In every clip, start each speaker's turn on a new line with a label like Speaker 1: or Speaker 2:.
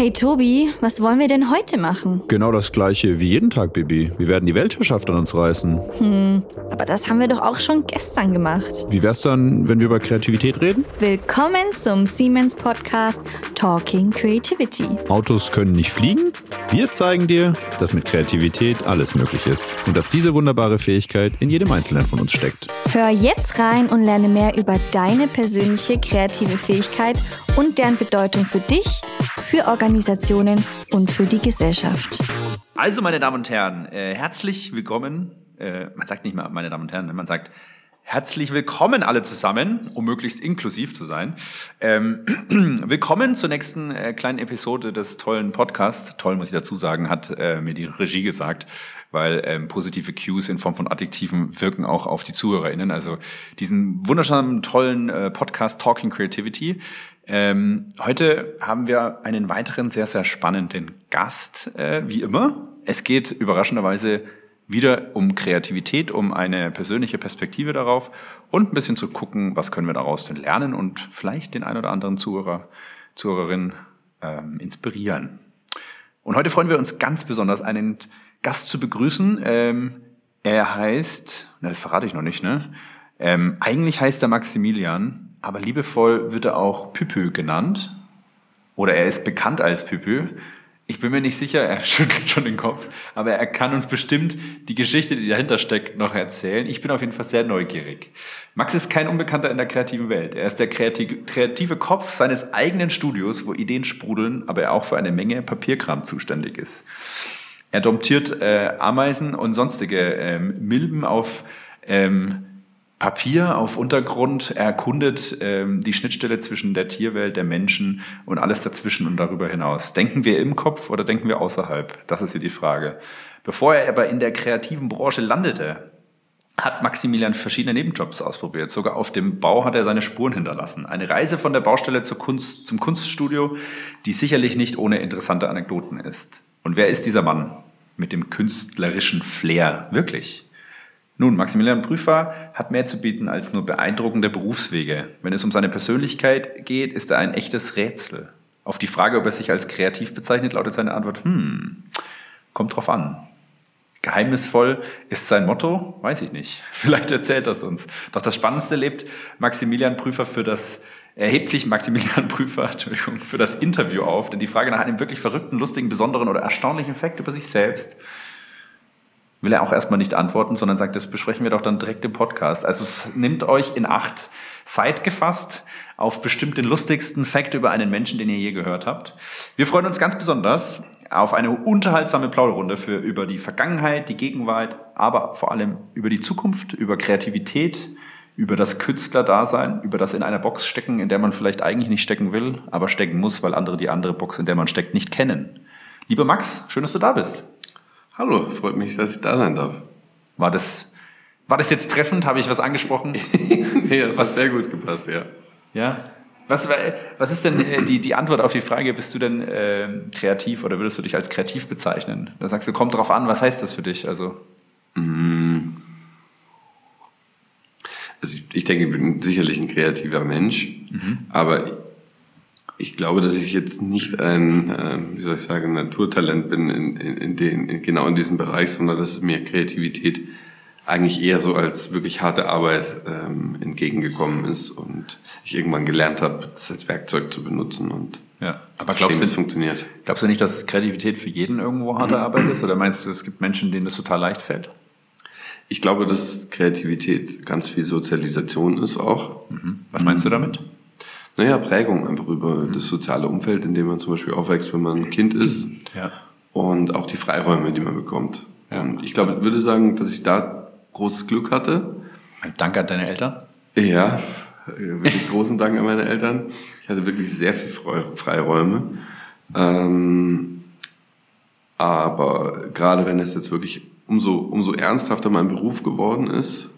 Speaker 1: Hey Tobi, was wollen wir denn heute machen?
Speaker 2: Genau das gleiche wie jeden Tag, Bibi. Wir werden die Weltherrschaft an uns reißen.
Speaker 1: Hm, aber das haben wir doch auch schon gestern gemacht.
Speaker 2: Wie wär's dann, wenn wir über Kreativität reden?
Speaker 1: Willkommen zum Siemens Podcast Talking Creativity.
Speaker 2: Autos können nicht fliegen? Wir zeigen dir, dass mit Kreativität alles möglich ist und dass diese wunderbare Fähigkeit in jedem Einzelnen von uns steckt.
Speaker 1: Hör jetzt rein und lerne mehr über deine persönliche kreative Fähigkeit und deren Bedeutung für dich, für Organisationen und für die Gesellschaft.
Speaker 3: Also, meine Damen und Herren, äh, herzlich willkommen. Äh, man sagt nicht mal, meine Damen und Herren, man sagt herzlich willkommen alle zusammen, um möglichst inklusiv zu sein. Ähm, willkommen zur nächsten äh, kleinen Episode des tollen Podcasts. Toll, muss ich dazu sagen, hat äh, mir die Regie gesagt, weil ähm, positive Cues in Form von Adjektiven wirken auch auf die ZuhörerInnen. Also diesen wunderschönen, tollen äh, Podcast Talking Creativity ähm, heute haben wir einen weiteren sehr, sehr spannenden Gast, äh, wie immer. Es geht überraschenderweise wieder um Kreativität, um eine persönliche Perspektive darauf und ein bisschen zu gucken, was können wir daraus denn lernen und vielleicht den ein oder anderen Zuhörer, Zuhörerin ähm, inspirieren. Und heute freuen wir uns ganz besonders, einen Gast zu begrüßen. Ähm, er heißt, na, das verrate ich noch nicht, ne? Ähm, eigentlich heißt er Maximilian, aber liebevoll wird er auch Püpü genannt. Oder er ist bekannt als Püpü. Ich bin mir nicht sicher, er schüttelt schon den Kopf, aber er kann uns bestimmt die Geschichte, die dahinter steckt, noch erzählen. Ich bin auf jeden Fall sehr neugierig. Max ist kein Unbekannter in der kreativen Welt. Er ist der kreative Kopf seines eigenen Studios, wo Ideen sprudeln, aber er auch für eine Menge Papierkram zuständig ist. Er domptiert äh, Ameisen und sonstige ähm, Milben auf ähm, Papier auf Untergrund erkundet ähm, die Schnittstelle zwischen der Tierwelt, der Menschen und alles dazwischen und darüber hinaus. Denken wir im Kopf oder denken wir außerhalb? Das ist hier die Frage. Bevor er aber in der kreativen Branche landete, hat Maximilian verschiedene Nebenjobs ausprobiert. Sogar auf dem Bau hat er seine Spuren hinterlassen. Eine Reise von der Baustelle zur Kunst, zum Kunststudio, die sicherlich nicht ohne interessante Anekdoten ist. Und wer ist dieser Mann mit dem künstlerischen Flair? Wirklich? Nun, Maximilian Prüfer hat mehr zu bieten als nur beeindruckende Berufswege. Wenn es um seine Persönlichkeit geht, ist er ein echtes Rätsel. Auf die Frage, ob er sich als kreativ bezeichnet, lautet seine Antwort, hm, kommt drauf an. Geheimnisvoll ist sein Motto? Weiß ich nicht. Vielleicht erzählt das uns. Doch das Spannendste lebt Maximilian Prüfer für das, erhebt sich Maximilian Prüfer, Entschuldigung, für das Interview auf, denn die Frage nach einem wirklich verrückten, lustigen, besonderen oder erstaunlichen Fakt über sich selbst will er auch erstmal nicht antworten, sondern sagt, das besprechen wir doch dann direkt im Podcast. Also es nimmt euch in acht, seid gefasst auf bestimmt den lustigsten Fakt über einen Menschen, den ihr je gehört habt. Wir freuen uns ganz besonders auf eine unterhaltsame Plauderrunde für über die Vergangenheit, die Gegenwart, aber vor allem über die Zukunft, über Kreativität, über das Künstlerdasein, über das in einer Box stecken, in der man vielleicht eigentlich nicht stecken will, aber stecken muss, weil andere die andere Box, in der man steckt, nicht kennen. Lieber Max, schön, dass du da bist.
Speaker 4: Hallo, freut mich, dass ich da sein darf.
Speaker 3: War das, war das jetzt treffend? Habe ich was angesprochen?
Speaker 4: nee, das was, hat sehr gut gepasst, ja.
Speaker 3: Ja. Was, was ist denn äh, die, die Antwort auf die Frage, bist du denn äh, kreativ oder würdest du dich als kreativ bezeichnen? Da sagst du, kommt drauf an, was heißt das für dich? Also,
Speaker 4: mm. also ich, ich denke, ich bin sicherlich ein kreativer Mensch, mhm. aber ich glaube, dass ich jetzt nicht ein, äh, wie soll ich sagen, Naturtalent bin in, in, in den, in, genau in diesem Bereich, sondern dass mir Kreativität eigentlich eher so als wirklich harte Arbeit ähm, entgegengekommen ist und ich irgendwann gelernt habe, das als Werkzeug zu benutzen und
Speaker 3: ja. Aber glaubst du, es funktioniert? Glaubst du nicht, dass Kreativität für jeden irgendwo harte Arbeit ist? Oder meinst du, es gibt Menschen, denen das total leicht fällt?
Speaker 4: Ich glaube, dass Kreativität ganz viel Sozialisation ist auch.
Speaker 3: Mhm. Was meinst du damit?
Speaker 4: Naja, Prägung einfach über mhm. das soziale Umfeld, in dem man zum Beispiel aufwächst, wenn man ein Kind ist. Ja. Und auch die Freiräume, die man bekommt. Ja. Und ich glaube, ich würde sagen, dass ich da großes Glück hatte.
Speaker 3: Danke an deine Eltern.
Speaker 4: Ja, wirklich großen Dank an meine Eltern. Ich hatte wirklich sehr viel Freiräume. Ähm, aber gerade wenn es jetzt wirklich umso, umso ernsthafter mein Beruf geworden ist,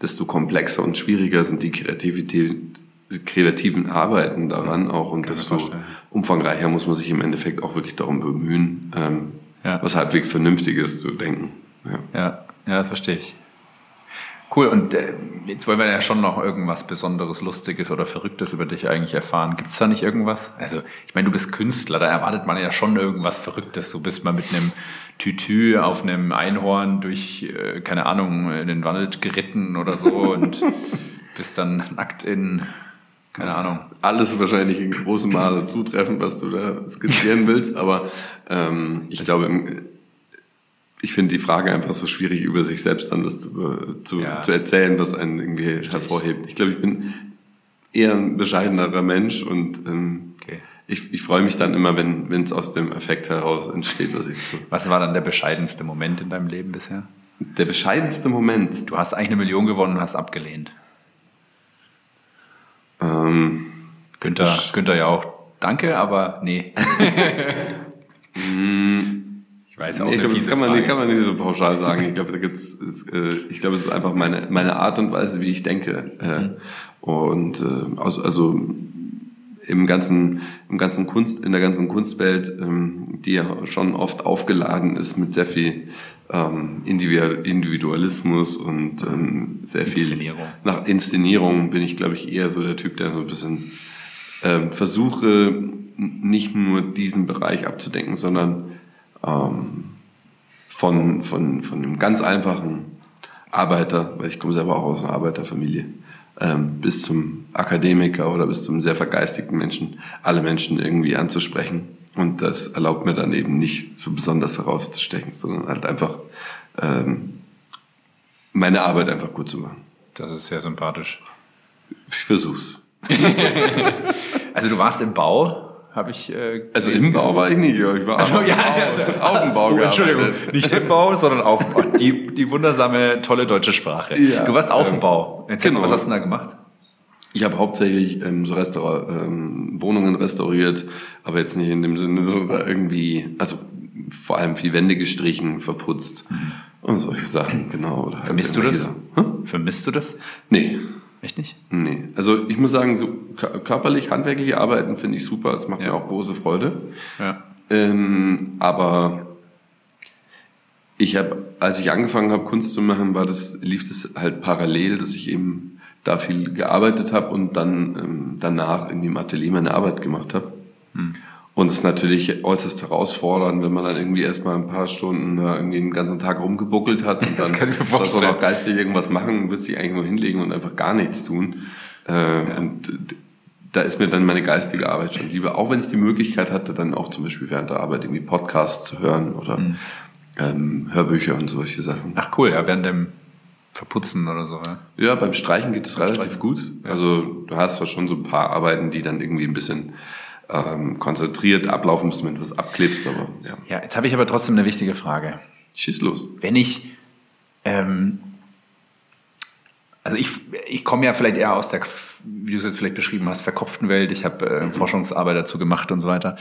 Speaker 4: desto komplexer und schwieriger sind die Kreativität, kreativen Arbeiten daran auch und desto umfangreicher muss man sich im Endeffekt auch wirklich darum bemühen, ähm, ja. was halbwegs Vernünftiges zu denken.
Speaker 3: Ja, ja, ja verstehe ich. Cool, und äh, jetzt wollen wir ja schon noch irgendwas Besonderes, Lustiges oder Verrücktes über dich eigentlich erfahren. Gibt es da nicht irgendwas? Also, ich meine, du bist Künstler, da erwartet man ja schon irgendwas Verrücktes. Du bist mal mit einem Tütü auf einem Einhorn durch, äh, keine Ahnung, in den Wald geritten oder so und bist dann nackt in, keine Ahnung.
Speaker 4: Alles wahrscheinlich in großem Maße zutreffend, was du da skizzieren willst, aber ähm, ich glaube, ich finde die Frage einfach so schwierig, über sich selbst dann was zu, zu, ja. zu erzählen, was einen irgendwie Richtig. hervorhebt. Ich glaube, ich bin eher ein bescheidenerer Mensch und ähm, okay. ich, ich freue mich dann immer, wenn wenn es aus dem Effekt heraus entsteht, was ich so.
Speaker 3: Was war dann der bescheidenste Moment in deinem Leben bisher?
Speaker 4: Der bescheidenste Moment.
Speaker 3: Du hast eigentlich eine Million gewonnen und hast abgelehnt.
Speaker 4: Ähm,
Speaker 3: Günther, Günther ja auch. Danke, aber nee.
Speaker 4: Mm, weiß auch nee, eine das kann man, Frage. kann man nicht so pauschal sagen. Ich glaube, da gibt's, äh, ich glaube, es ist einfach meine meine Art und Weise, wie ich denke. Äh, mhm. Und äh, also, also im ganzen im ganzen Kunst in der ganzen Kunstwelt, ähm, die ja schon oft aufgeladen ist mit sehr viel ähm, Individualismus und ähm, sehr viel
Speaker 3: Inszenierung.
Speaker 4: nach Inszenierung bin ich, glaube ich, eher so der Typ, der so ein bisschen ähm, versuche, nicht nur diesen Bereich abzudenken, sondern ähm, von, von, von einem ganz einfachen Arbeiter, weil ich komme selber auch aus einer Arbeiterfamilie, ähm, bis zum Akademiker oder bis zum sehr vergeistigten Menschen, alle Menschen irgendwie anzusprechen. Und das erlaubt mir dann eben nicht so besonders herauszustechen, sondern halt einfach ähm, meine Arbeit einfach gut zu machen.
Speaker 3: Das ist sehr sympathisch.
Speaker 4: Ich versuch's.
Speaker 3: also du warst im Bau habe ich.
Speaker 4: Äh, also im Bau war ich nicht, ich war also, ja,
Speaker 3: Bau, auf dem Bau. Oh, Entschuldigung, nicht im Bau, sondern auf dem Bau. Die, die wundersame, tolle deutsche Sprache. Ja, du warst auf ähm, dem Bau. Erzähl genau. mal, was hast du da gemacht?
Speaker 4: Ich habe hauptsächlich ähm, so Restaur ähm, Wohnungen restauriert, aber jetzt nicht in dem Sinne, so irgendwie, also vor allem viel Wände gestrichen, verputzt mhm. und solche Sachen, genau.
Speaker 3: Halt Vermisst du das? Hm? Vermisst du das?
Speaker 4: Nee.
Speaker 3: Echt nicht?
Speaker 4: Nee. Also ich muss sagen, so körperlich, handwerkliche Arbeiten finde ich super. Es macht ja. mir auch große Freude.
Speaker 3: Ja.
Speaker 4: Ähm, aber ich habe, als ich angefangen habe, Kunst zu machen, war das, lief das halt parallel, dass ich eben da viel gearbeitet habe und dann ähm, danach irgendwie im Atelier meine Arbeit gemacht habe. Hm. Und es ist natürlich äußerst herausfordernd, wenn man dann irgendwie erstmal ein paar Stunden da irgendwie den ganzen Tag rumgebuckelt hat und dann sollst du noch geistig irgendwas machen, willst dich eigentlich nur hinlegen und einfach gar nichts tun. Äh, ja. Und da ist mir dann meine geistige Arbeit schon lieber. Auch wenn ich die Möglichkeit hatte, dann auch zum Beispiel während der Arbeit irgendwie Podcasts zu hören oder mhm. ähm, Hörbücher und solche Sachen.
Speaker 3: Ach cool, ja, während dem Verputzen oder so, ja?
Speaker 4: Ja, beim Streichen geht es relativ Streichen. gut. Ja. Also du hast zwar schon so ein paar Arbeiten, die dann irgendwie ein bisschen ähm, konzentriert ablaufen, bis du etwas abklebst. Aber, ja.
Speaker 3: ja, jetzt habe ich aber trotzdem eine wichtige Frage.
Speaker 4: Schieß los.
Speaker 3: Wenn ich, ähm, also ich, ich komme ja vielleicht eher aus der, wie du es jetzt vielleicht beschrieben hast, verkopften Welt. Ich habe äh, mhm. Forschungsarbeit dazu gemacht und so weiter.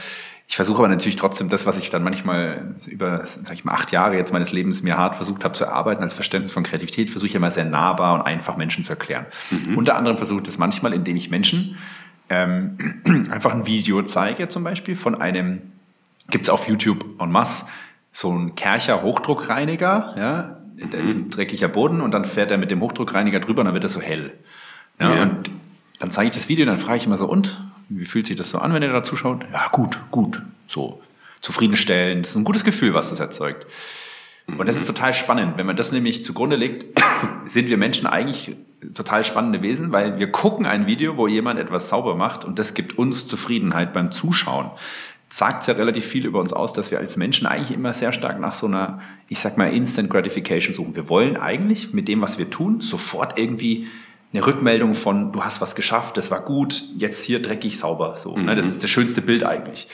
Speaker 3: Ich versuche aber natürlich trotzdem das, was ich dann manchmal über, sag ich mal, acht Jahre jetzt meines Lebens mir hart versucht habe zu erarbeiten als Verständnis von Kreativität, versuche ich immer sehr nahbar und einfach Menschen zu erklären. Mhm. Unter anderem versuche ich das manchmal, indem ich Menschen ähm, einfach ein Video zeige, zum Beispiel von einem, gibt es auf YouTube en masse, so ein Kercher Hochdruckreiniger, ja, da ist ein dreckiger Boden und dann fährt er mit dem Hochdruckreiniger drüber und dann wird er so hell. Ja, ja. Und dann zeige ich das Video und dann frage ich immer so, und? Wie fühlt sich das so an, wenn ihr da zuschaut? Ja, gut, gut. So zufriedenstellend. Das ist ein gutes Gefühl, was das erzeugt. Und das ist total spannend. Wenn man das nämlich zugrunde legt, sind wir Menschen eigentlich total spannende Wesen, weil wir gucken ein Video, wo jemand etwas sauber macht und das gibt uns Zufriedenheit beim Zuschauen. Sagt ja relativ viel über uns aus, dass wir als Menschen eigentlich immer sehr stark nach so einer, ich sag mal, Instant Gratification suchen. Wir wollen eigentlich mit dem, was wir tun, sofort irgendwie eine Rückmeldung von, du hast was geschafft, das war gut, jetzt hier dreckig sauber. So, mhm. ne? Das ist das schönste Bild eigentlich.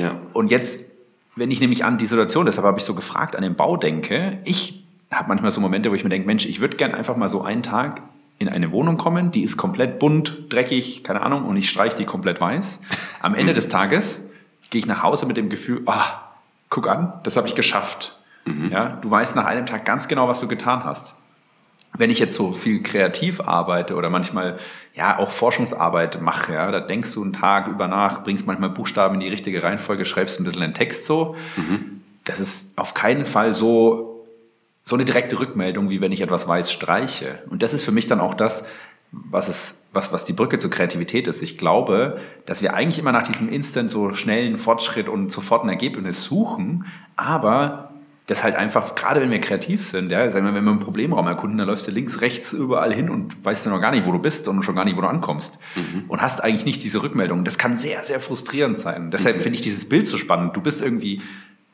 Speaker 4: Ja.
Speaker 3: Und jetzt wenn ich nämlich an die Situation, deshalb habe ich so gefragt, an den Bau denke, ich habe manchmal so Momente, wo ich mir denke, Mensch, ich würde gern einfach mal so einen Tag in eine Wohnung kommen, die ist komplett bunt, dreckig, keine Ahnung, und ich streiche die komplett weiß. Am Ende des Tages gehe ich nach Hause mit dem Gefühl, ah, guck an, das habe ich geschafft. Mhm. Ja, du weißt nach einem Tag ganz genau, was du getan hast wenn ich jetzt so viel kreativ arbeite oder manchmal ja auch Forschungsarbeit mache, ja, da denkst du einen Tag über nach, bringst manchmal Buchstaben in die richtige Reihenfolge, schreibst ein bisschen einen Text so. Mhm. Das ist auf keinen Fall so so eine direkte Rückmeldung, wie wenn ich etwas weiß, streiche. Und das ist für mich dann auch das, was es, was, was die Brücke zur Kreativität ist. Ich glaube, dass wir eigentlich immer nach diesem Instant so schnellen Fortschritt und sofort ein Ergebnis suchen, aber das halt einfach, gerade wenn wir kreativ sind, ja, sagen wir, wenn wir einen Problemraum erkunden, dann läufst du links, rechts, überall hin und weißt du noch gar nicht, wo du bist und schon gar nicht, wo du ankommst. Mhm. Und hast eigentlich nicht diese Rückmeldung. Das kann sehr, sehr frustrierend sein. Deshalb mhm. finde ich dieses Bild so spannend. Du bist irgendwie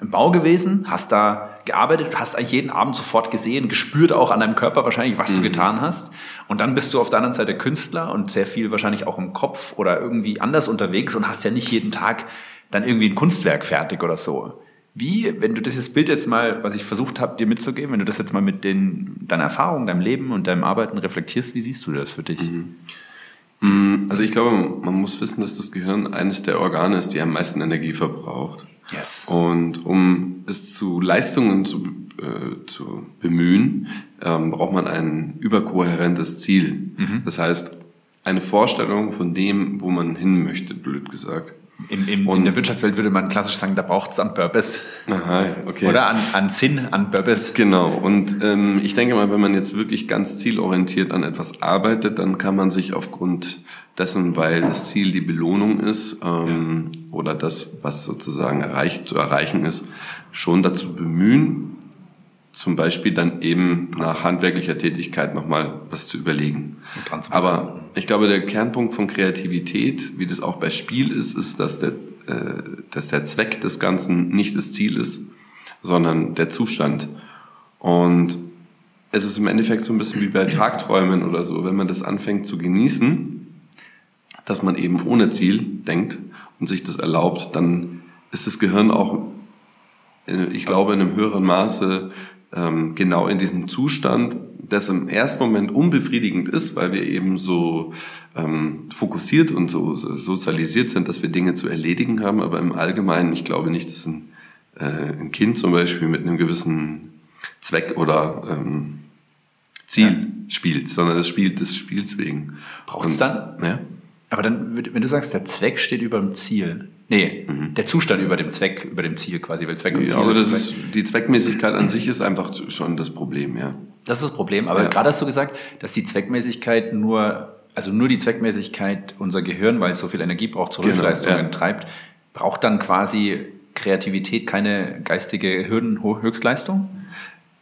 Speaker 3: im Bau gewesen, hast da gearbeitet, hast eigentlich jeden Abend sofort gesehen, gespürt auch an deinem Körper wahrscheinlich, was mhm. du getan hast. Und dann bist du auf der anderen Seite Künstler und sehr viel wahrscheinlich auch im Kopf oder irgendwie anders unterwegs und hast ja nicht jeden Tag dann irgendwie ein Kunstwerk fertig oder so. Wie, wenn du dieses Bild jetzt mal, was ich versucht habe, dir mitzugeben, wenn du das jetzt mal mit den, deiner Erfahrung, deinem Leben und deinem Arbeiten reflektierst, wie siehst du das für dich? Mhm.
Speaker 4: Mm, also ich glaube, man muss wissen, dass das Gehirn eines der Organe ist, die am meisten Energie verbraucht.
Speaker 3: Yes.
Speaker 4: Und um es zu Leistungen zu, äh, zu bemühen, ähm, braucht man ein überkohärentes Ziel. Mhm. Das heißt, eine Vorstellung von dem, wo man hin möchte, blöd gesagt.
Speaker 3: Im, im, in der Wirtschaftswelt würde man klassisch sagen, da braucht es an Purpose.
Speaker 4: Aha, okay.
Speaker 3: Oder an, an Sinn, an Purpose.
Speaker 4: Genau. Und ähm, ich denke mal, wenn man jetzt wirklich ganz zielorientiert an etwas arbeitet, dann kann man sich aufgrund dessen, weil das Ziel die Belohnung ist ähm, ja. oder das, was sozusagen erreicht zu erreichen ist, schon dazu bemühen, zum Beispiel dann eben nach handwerklicher Tätigkeit nochmal was zu überlegen. Aber ich glaube, der Kernpunkt von Kreativität, wie das auch bei Spiel ist, ist, dass der, äh, dass der Zweck des Ganzen nicht das Ziel ist, sondern der Zustand. Und es ist im Endeffekt so ein bisschen wie bei Tagträumen oder so, wenn man das anfängt zu genießen, dass man eben ohne Ziel denkt und sich das erlaubt, dann ist das Gehirn auch, äh, ich glaube, in einem höheren Maße ähm, genau in diesem Zustand, das im ersten Moment unbefriedigend ist, weil wir eben so ähm, fokussiert und so, so sozialisiert sind, dass wir Dinge zu erledigen haben. Aber im Allgemeinen, ich glaube nicht, dass ein, äh, ein Kind zum Beispiel mit einem gewissen Zweck oder ähm, Ziel ja. spielt, sondern es spielt des Spiels wegen.
Speaker 3: Braucht es dann? Ja. Aber dann, wenn du sagst, der Zweck steht über dem Ziel, Nee, mhm. der Zustand über dem Zweck, über dem Ziel quasi, weil Zweck und
Speaker 4: Ziel ja, aber ist das ist, die Zweckmäßigkeit an sich ist einfach schon das Problem, ja.
Speaker 3: Das ist das Problem, aber ja. gerade hast du gesagt, dass die Zweckmäßigkeit nur, also nur die Zweckmäßigkeit unser Gehirn, weil es so viel Energie braucht, zur genau, ja. treibt, braucht dann quasi Kreativität keine geistige Hürdenhöchstleistung?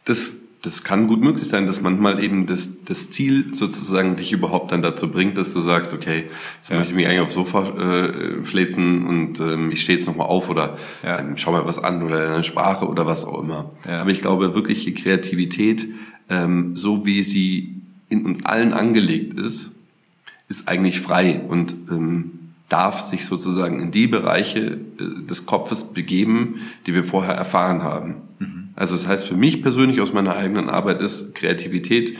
Speaker 4: Das das kann gut möglich sein, dass manchmal eben das, das Ziel sozusagen dich überhaupt dann dazu bringt, dass du sagst, okay, jetzt ja. möchte ich mich eigentlich aufs Sofa äh, fläzen und ähm, ich stehe jetzt nochmal auf oder ja. ähm, schau mal was an oder eine Sprache oder was auch immer. Ja. Aber ich glaube, wirkliche Kreativität, ähm, so wie sie in uns allen angelegt ist, ist eigentlich frei und ähm, darf sich sozusagen in die Bereiche äh, des Kopfes begeben, die wir vorher erfahren haben. Mhm. Also das heißt für mich persönlich aus meiner eigenen Arbeit ist Kreativität,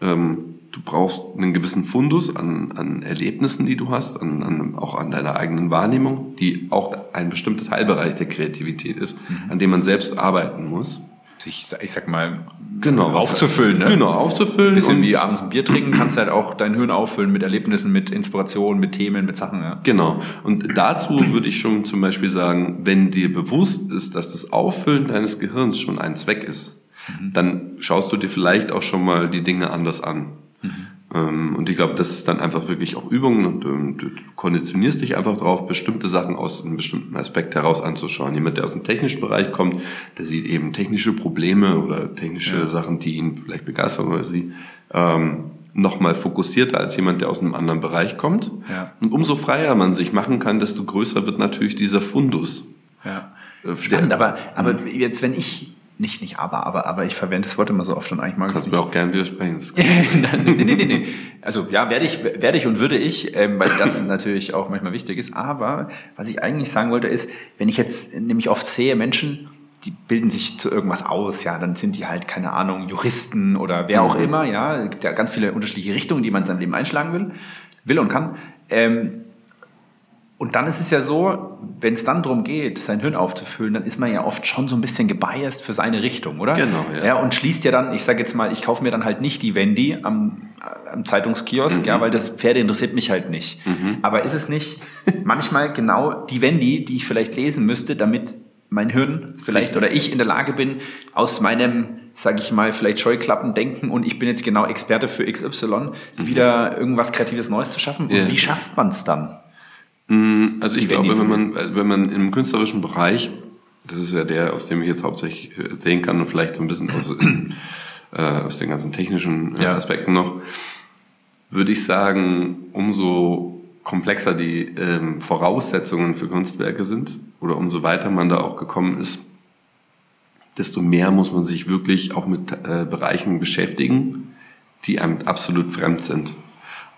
Speaker 4: ähm, du brauchst einen gewissen Fundus an, an Erlebnissen, die du hast, an, an, auch an deiner eigenen Wahrnehmung, die auch ein bestimmter Teilbereich der Kreativität ist, mhm. an dem man selbst arbeiten muss
Speaker 3: sich, ich sag mal,
Speaker 4: genau,
Speaker 3: aufzufüllen. Ne?
Speaker 4: Genau, aufzufüllen. Ein
Speaker 3: bisschen wie abends ein Bier trinken, kannst halt auch dein Hirn auffüllen mit Erlebnissen, mit Inspiration, mit Themen, mit Sachen. Ja.
Speaker 4: Genau. Und dazu würde ich schon zum Beispiel sagen, wenn dir bewusst ist, dass das Auffüllen deines Gehirns schon ein Zweck ist, mhm. dann schaust du dir vielleicht auch schon mal die Dinge anders an. Mhm. Ähm, und ich glaube, das ist dann einfach wirklich auch Übungen und ähm, du konditionierst dich einfach darauf, bestimmte Sachen aus einem bestimmten Aspekt heraus anzuschauen. Jemand, der aus dem technischen Bereich kommt, der sieht eben technische Probleme oder technische ja. Sachen, die ihn vielleicht begeistern oder sie, ähm, nochmal fokussierter als jemand, der aus einem anderen Bereich kommt. Ja. Und umso freier man sich machen kann, desto größer wird natürlich dieser Fundus.
Speaker 3: Ja. Äh, Spannend, aber, aber jetzt, wenn ich nicht, nicht aber, aber, aber ich verwende das Wort immer so oft und eigentlich mag
Speaker 4: ich es
Speaker 3: nicht.
Speaker 4: Kannst du auch gern widersprechen.
Speaker 3: nee, nee, nee, nee. Also ja, werde ich, werde ich und würde ich, ähm, weil das natürlich auch manchmal wichtig ist. Aber was ich eigentlich sagen wollte ist, wenn ich jetzt nämlich oft sehe, Menschen, die bilden sich zu irgendwas aus, ja, dann sind die halt, keine Ahnung, Juristen oder wer auch mhm. immer, ja. Es gibt ja ganz viele unterschiedliche Richtungen, die man in seinem Leben einschlagen will, will und kann. Ähm, und dann ist es ja so, wenn es dann darum geht, sein Hirn aufzufüllen, dann ist man ja oft schon so ein bisschen gebiased für seine Richtung, oder?
Speaker 4: Genau,
Speaker 3: ja. ja und schließt ja dann, ich sage jetzt mal, ich kaufe mir dann halt nicht die Wendy am, am Zeitungskiosk, mhm. ja, weil das Pferde interessiert mich halt nicht. Mhm. Aber ist es nicht manchmal genau die Wendy, die ich vielleicht lesen müsste, damit mein Hirn vielleicht oder ich in der Lage bin, aus meinem sage ich mal, vielleicht Scheuklappen denken und ich bin jetzt genau Experte für XY, mhm. wieder irgendwas Kreatives Neues zu schaffen? Und ja. wie schafft man es dann?
Speaker 4: Mm, also ich glaube, wenn man, wenn man im künstlerischen Bereich, das ist ja der, aus dem ich jetzt hauptsächlich erzählen kann und vielleicht so ein bisschen aus, äh, aus den ganzen technischen äh. Aspekten noch, würde ich sagen, umso komplexer die ähm, Voraussetzungen für Kunstwerke sind oder umso weiter man da auch gekommen ist, desto mehr muss man sich wirklich auch mit äh, Bereichen beschäftigen, die einem absolut fremd sind.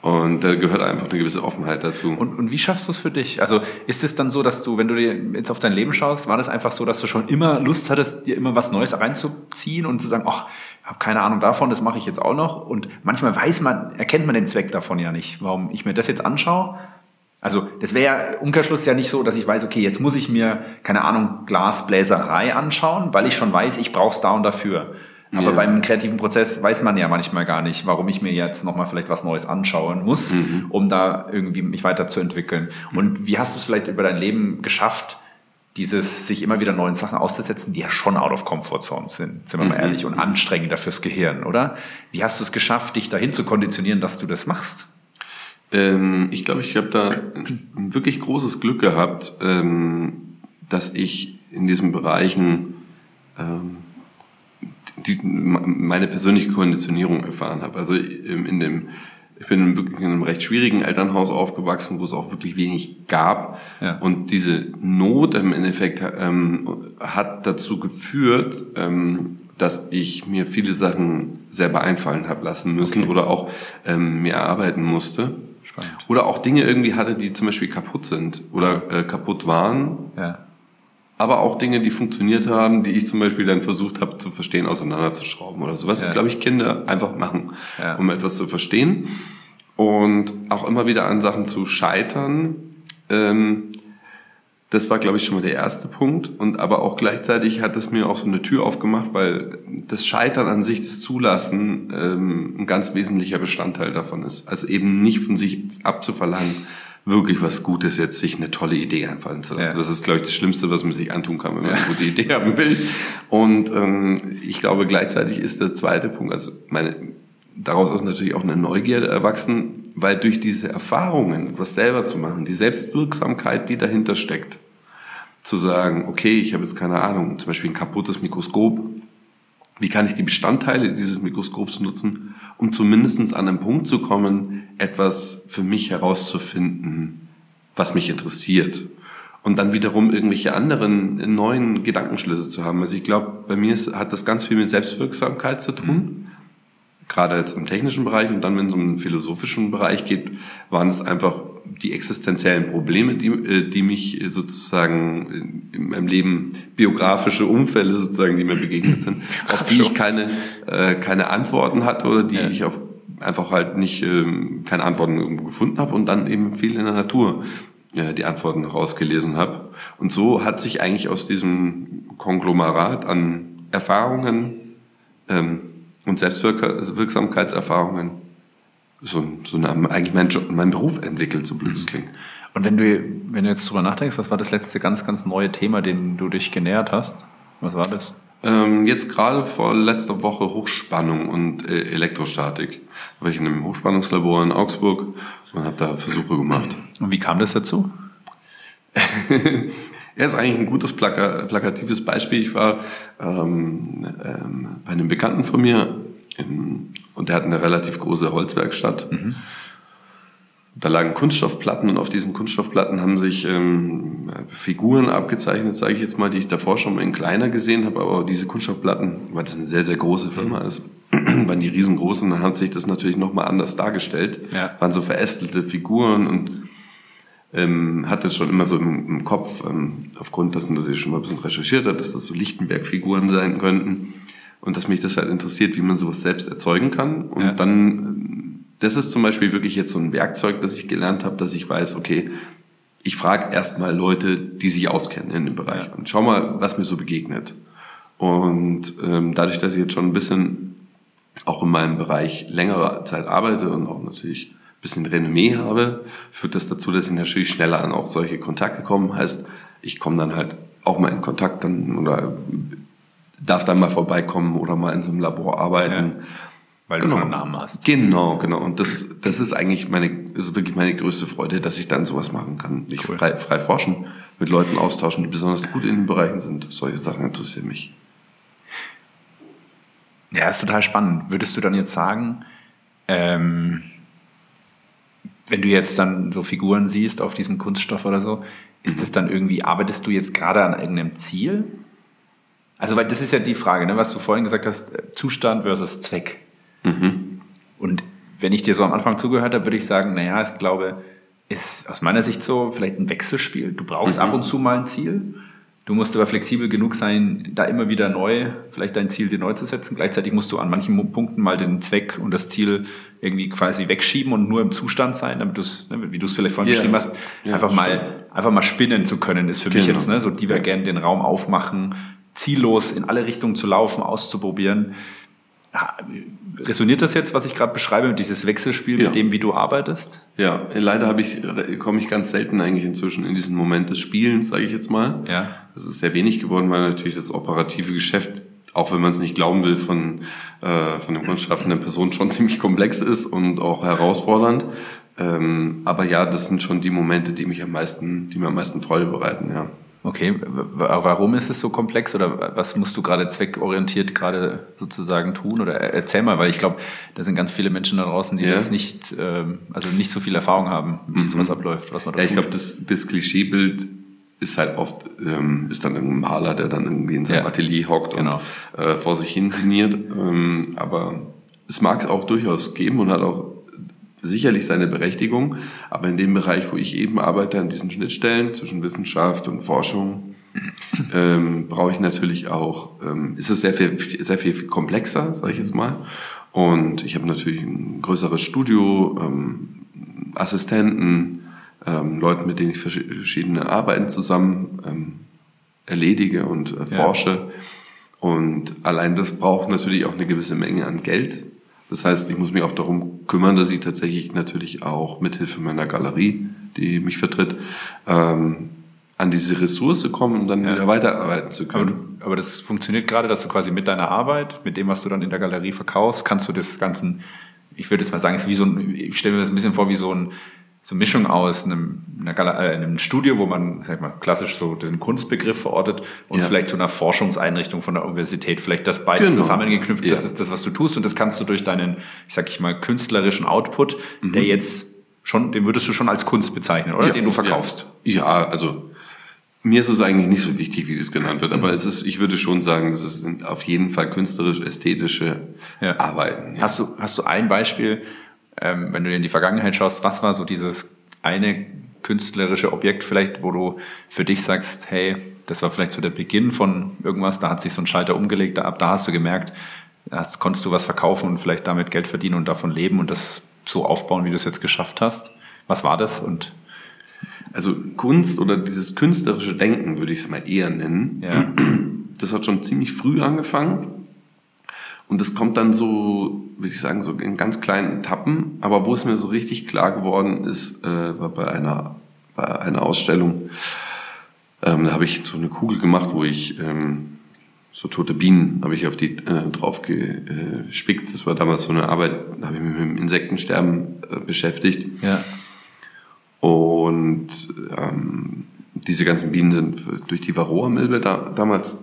Speaker 4: Und da gehört einfach eine gewisse Offenheit dazu.
Speaker 3: Und, und wie schaffst du es für dich? Also ist es dann so, dass du, wenn du dir jetzt auf dein Leben schaust, war das einfach so, dass du schon immer Lust hattest, dir immer was Neues reinzuziehen und zu sagen, ach, ich habe keine Ahnung davon, das mache ich jetzt auch noch. Und manchmal weiß man, erkennt man den Zweck davon ja nicht, warum ich mir das jetzt anschaue. Also das wäre ja Umkehrschluss ja nicht so, dass ich weiß, okay, jetzt muss ich mir, keine Ahnung, Glasbläserei anschauen, weil ich schon weiß, ich brauche es da und dafür. Aber ja. beim kreativen Prozess weiß man ja manchmal gar nicht, warum ich mir jetzt nochmal vielleicht was Neues anschauen muss, mhm. um da irgendwie mich weiterzuentwickeln. Und wie hast du es vielleicht über dein Leben geschafft, dieses sich immer wieder neuen Sachen auszusetzen, die ja schon out of comfort zone sind, sind wir mal mhm. ehrlich, und anstrengender fürs Gehirn, oder? Wie hast du es geschafft, dich dahin zu konditionieren, dass du das machst?
Speaker 4: Ähm, ich glaube, ich habe da ein wirklich großes Glück gehabt, ähm, dass ich in diesen Bereichen ähm, die, meine persönliche Konditionierung erfahren habe. Also in dem, ich bin wirklich in einem recht schwierigen Elternhaus aufgewachsen, wo es auch wirklich wenig gab. Ja. Und diese Not im Endeffekt ähm, hat dazu geführt, ähm, dass ich mir viele Sachen selber einfallen habe lassen müssen okay. oder auch ähm, mir erarbeiten musste. Spannend. Oder auch Dinge irgendwie hatte, die zum Beispiel kaputt sind oder äh, kaputt waren. Ja aber auch Dinge, die funktioniert haben, die ich zum Beispiel dann versucht habe zu verstehen, auseinanderzuschrauben oder sowas, ja. glaube ich, Kinder einfach machen, ja. um etwas zu verstehen und auch immer wieder an Sachen zu scheitern. Ähm, das war, glaube ich, schon mal der erste Punkt. Und aber auch gleichzeitig hat es mir auch so eine Tür aufgemacht, weil das Scheitern an sich, das Zulassen, ähm, ein ganz wesentlicher Bestandteil davon ist. Also eben nicht von sich abzuverlangen, wirklich was Gutes jetzt sich eine tolle Idee einfallen zu lassen. Ja. Das ist, glaube ich, das Schlimmste, was man sich antun kann, wenn man eine gute Idee haben will. Und ähm, ich glaube, gleichzeitig ist der zweite Punkt, also meine, daraus ist natürlich auch eine Neugierde erwachsen, weil durch diese Erfahrungen, was selber zu machen, die Selbstwirksamkeit, die dahinter steckt, zu sagen, okay, ich habe jetzt keine Ahnung, zum Beispiel ein kaputtes Mikroskop, wie kann ich die Bestandteile dieses Mikroskops nutzen, um zumindest an einen Punkt zu kommen, etwas für mich herauszufinden, was mich interessiert. Und dann wiederum irgendwelche anderen neuen Gedankenschlüsse zu haben. Also ich glaube, bei mir ist, hat das ganz viel mit Selbstwirksamkeit zu tun. Mhm. Gerade jetzt im technischen Bereich und dann, wenn es um den philosophischen Bereich geht, waren es einfach die existenziellen Probleme, die, äh, die mich sozusagen in meinem Leben, biografische Unfälle sozusagen, die mir begegnet sind, auf die ich keine, äh, keine Antworten hatte oder die ja. ich auf einfach halt nicht ähm, keine Antworten irgendwo gefunden habe und dann eben viel in der Natur äh, die Antworten rausgelesen habe. Und so hat sich eigentlich aus diesem Konglomerat an Erfahrungen ähm, und Selbstwirksamkeitserfahrungen so, so eine, eigentlich mein, Job, mein Beruf entwickelt, so blöd es mhm. klingt.
Speaker 3: Und wenn du, wenn du jetzt drüber nachdenkst, was war das letzte ganz, ganz neue Thema, dem du dich genähert hast? Was war das?
Speaker 4: Ähm, jetzt gerade vor letzter Woche Hochspannung und äh, Elektrostatik. Da war ich in einem Hochspannungslabor in Augsburg und habe da Versuche gemacht.
Speaker 3: Und wie kam das dazu?
Speaker 4: Er ist eigentlich ein gutes plaka plakatives Beispiel. Ich war ähm, ähm, bei einem Bekannten von mir in, und der hat eine relativ große Holzwerkstatt. Mhm. Da lagen Kunststoffplatten und auf diesen Kunststoffplatten haben sich ähm, Figuren abgezeichnet, sage ich jetzt mal, die ich davor schon mal in kleiner gesehen habe. Aber diese Kunststoffplatten, weil das eine sehr, sehr große Firma ist, waren die riesengroßen, dann hat sich das natürlich nochmal anders dargestellt. Ja. Waren so verästelte Figuren und ähm, hatte schon immer so im, im Kopf, ähm, aufgrund dessen, dass ich schon mal ein bisschen recherchiert habe, dass das so Lichtenberg-Figuren sein könnten und dass mich das halt interessiert, wie man sowas selbst erzeugen kann. Und ja. dann, das ist zum Beispiel wirklich jetzt so ein Werkzeug, das ich gelernt habe, dass ich weiß, okay, ich frage erstmal Leute, die sich auskennen in dem Bereich und schau mal, was mir so begegnet. Und ähm, dadurch, dass ich jetzt schon ein bisschen auch in meinem Bereich längere Zeit arbeite und auch natürlich ein bisschen Renommee habe, führt das dazu, dass ich natürlich schneller an auch solche Kontakte komme. Heißt, ich komme dann halt auch mal in Kontakt dann oder darf dann mal vorbeikommen oder mal in so einem Labor arbeiten.
Speaker 3: Ja. Weil
Speaker 4: Genau.
Speaker 3: du schon einen Namen hast.
Speaker 4: Genau, genau. Und das, das ist eigentlich meine, ist wirklich meine größte Freude, dass ich dann sowas machen kann. Ich frei, frei forschen, mit Leuten austauschen, die besonders gut in den Bereichen sind. Solche Sachen interessieren mich.
Speaker 3: Ja, ist total spannend. Würdest du dann jetzt sagen, ähm, wenn du jetzt dann so Figuren siehst auf diesem Kunststoff oder so, ist es dann irgendwie, arbeitest du jetzt gerade an irgendeinem Ziel? Also, weil das ist ja die Frage, ne, was du vorhin gesagt hast, äh, Zustand versus Zweck. Und wenn ich dir so am Anfang zugehört habe, würde ich sagen, naja, ich glaube, ist aus meiner Sicht so vielleicht ein Wechselspiel. Du brauchst ab und zu mal ein Ziel. Du musst aber flexibel genug sein, da immer wieder neu, vielleicht dein Ziel dir neu zu setzen. Gleichzeitig musst du an manchen Punkten mal den Zweck und das Ziel irgendwie quasi wegschieben und nur im Zustand sein, damit du es, ne, wie du es vielleicht vorhin
Speaker 4: Ja.
Speaker 3: beschrieben hast,
Speaker 4: Ja,
Speaker 3: einfach mal, einfach mal spinnen zu können, ist für mich
Speaker 4: Genau.
Speaker 3: jetzt, ne, so divergent den Raum aufmachen, ziellos in alle Richtungen zu laufen, auszuprobieren. Resoniert das jetzt, was ich gerade beschreibe, mit dieses Wechselspiel
Speaker 4: Ja.
Speaker 3: mit dem, wie du arbeitest?
Speaker 4: Ja, leider habe ich, komme ich ganz selten eigentlich inzwischen in diesen Moment des Spielens, sage ich jetzt mal.
Speaker 3: Ja.
Speaker 4: Das ist sehr wenig geworden, weil natürlich das operative Geschäft, auch wenn man es nicht glauben will, von, äh, von dem kunstschaffenden Person schon ziemlich komplex ist und auch herausfordernd. Ähm, aber ja, das sind schon die Momente, die mich am meisten, die mir am meisten Freude bereiten, ja.
Speaker 3: Okay, warum ist es so komplex oder was musst du gerade zweckorientiert gerade sozusagen tun? Oder er- erzähl mal, weil ich glaube, da sind ganz viele Menschen da draußen, die
Speaker 4: Ja.
Speaker 3: das nicht, ähm, also nicht so viel Erfahrung haben, wie sowas abläuft, was man da
Speaker 4: Ja, ich
Speaker 3: tut.
Speaker 4: glaube, das, das Klischeebild ist halt oft, ähm, ist dann ein Maler, der dann irgendwie in seinem
Speaker 3: Ja.
Speaker 4: Atelier hockt
Speaker 3: Genau.
Speaker 4: und äh, vor sich hin sinniert. Ähm, aber es mag es auch durchaus geben und hat auch sicherlich seine Berechtigung. Aber in dem Bereich, wo ich eben arbeite, an diesen Schnittstellen zwischen Wissenschaft und Forschung, ähm, brauche ich natürlich auch, ähm, ist es sehr viel, sehr viel komplexer, sage ich jetzt mal. Und ich habe natürlich ein größeres Studio, ähm, Assistenten, ähm, Leuten, mit denen ich verschi- verschiedene Arbeiten zusammen ähm, erledige und äh,
Speaker 3: Ja.
Speaker 4: forsche. Und allein das braucht natürlich auch eine gewisse Menge an Geld. Das heißt, ich muss mich auch darum kümmern, dass ich tatsächlich natürlich auch mithilfe meiner Galerie, die mich vertritt, ähm, an diese Ressource komme, um dann wieder weiterarbeiten zu
Speaker 3: aber,
Speaker 4: können.
Speaker 3: du, aber das funktioniert gerade, dass du quasi mit deiner Arbeit, mit dem, was du dann in der Galerie verkaufst, kannst du das Ganzen, ich würde jetzt mal sagen, ist wie so ein, ich stelle mir das ein bisschen vor wie so ein, so eine Mischung aus einem, einer äh, einem Studio, wo man, sag ich mal, klassisch so den Kunstbegriff verortet und
Speaker 4: Ja.
Speaker 3: vielleicht so einer Forschungseinrichtung von der Universität, vielleicht das beides
Speaker 4: Genau.
Speaker 3: zusammengeknüpft, das
Speaker 4: Ja.
Speaker 3: ist das, was du tust und das kannst du durch deinen, ich sag ich mal, künstlerischen Output, der
Speaker 4: Mhm.
Speaker 3: jetzt schon, den würdest du schon als Kunst bezeichnen, oder? den du verkaufst.
Speaker 4: Ja, ja, also mir ist es eigentlich nicht so wichtig, wie das genannt wird, aber es ist, ich würde schon sagen, es sind auf jeden Fall künstlerisch-ästhetische
Speaker 3: Ja.
Speaker 4: Arbeiten. Ja.
Speaker 3: Hast du, hast du ein Beispiel, ähm, wenn du in die Vergangenheit schaust, was war so dieses eine künstlerische Objekt vielleicht, wo du für dich sagst, hey, das war vielleicht so der Beginn von irgendwas, da hat sich so ein Schalter umgelegt, da, ab da hast du gemerkt, da hast, konntest du was verkaufen und vielleicht damit Geld verdienen und davon leben und das so aufbauen, wie du es jetzt geschafft hast. Was war das? Und
Speaker 4: Also Kunst oder dieses künstlerische Denken würde ich es mal eher nennen.
Speaker 3: ja,
Speaker 4: Das hat schon ziemlich früh angefangen. Und das kommt dann so, würde ich sagen, so in ganz kleinen Etappen. Aber wo es mir so richtig klar geworden ist, äh, war bei einer, bei einer Ausstellung. Ähm, da habe ich so eine Kugel gemacht, wo ich ähm, so tote Bienen habe ich auf die äh, drauf gespickt. Das war damals so eine Arbeit, da habe ich mich mit dem Insektensterben äh, beschäftigt.
Speaker 3: ja,
Speaker 4: Und ähm, diese ganzen Bienen sind durch die Varroa-Milbe da, damals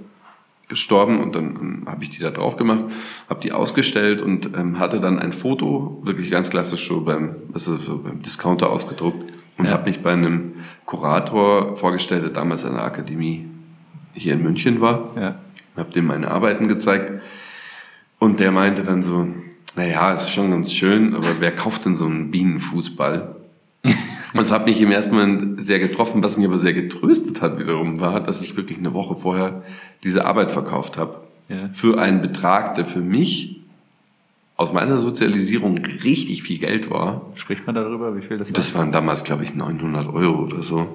Speaker 4: gestorben und dann ähm, habe ich die da drauf gemacht, habe die ausgestellt und ähm, hatte dann ein Foto, wirklich ganz klassisch so beim, also so beim Discounter ausgedruckt und
Speaker 3: Ja.
Speaker 4: habe mich bei einem Kurator vorgestellt, der damals an der Akademie hier in München war
Speaker 3: ja.
Speaker 4: habe dem meine Arbeiten gezeigt und der meinte dann so, naja, ist schon ganz schön, aber wer kauft denn so einen Bienenfußball? Und das hat mich im ersten Moment sehr getroffen, was mich aber sehr getröstet hat wiederum war, dass ich wirklich eine Woche vorher diese Arbeit verkauft habe.
Speaker 3: Ja.
Speaker 4: Für einen Betrag, der für mich aus meiner Sozialisierung richtig viel Geld war.
Speaker 3: Spricht man darüber, wie viel das war?
Speaker 4: Das waren damals, glaube ich, 900 Euro oder so.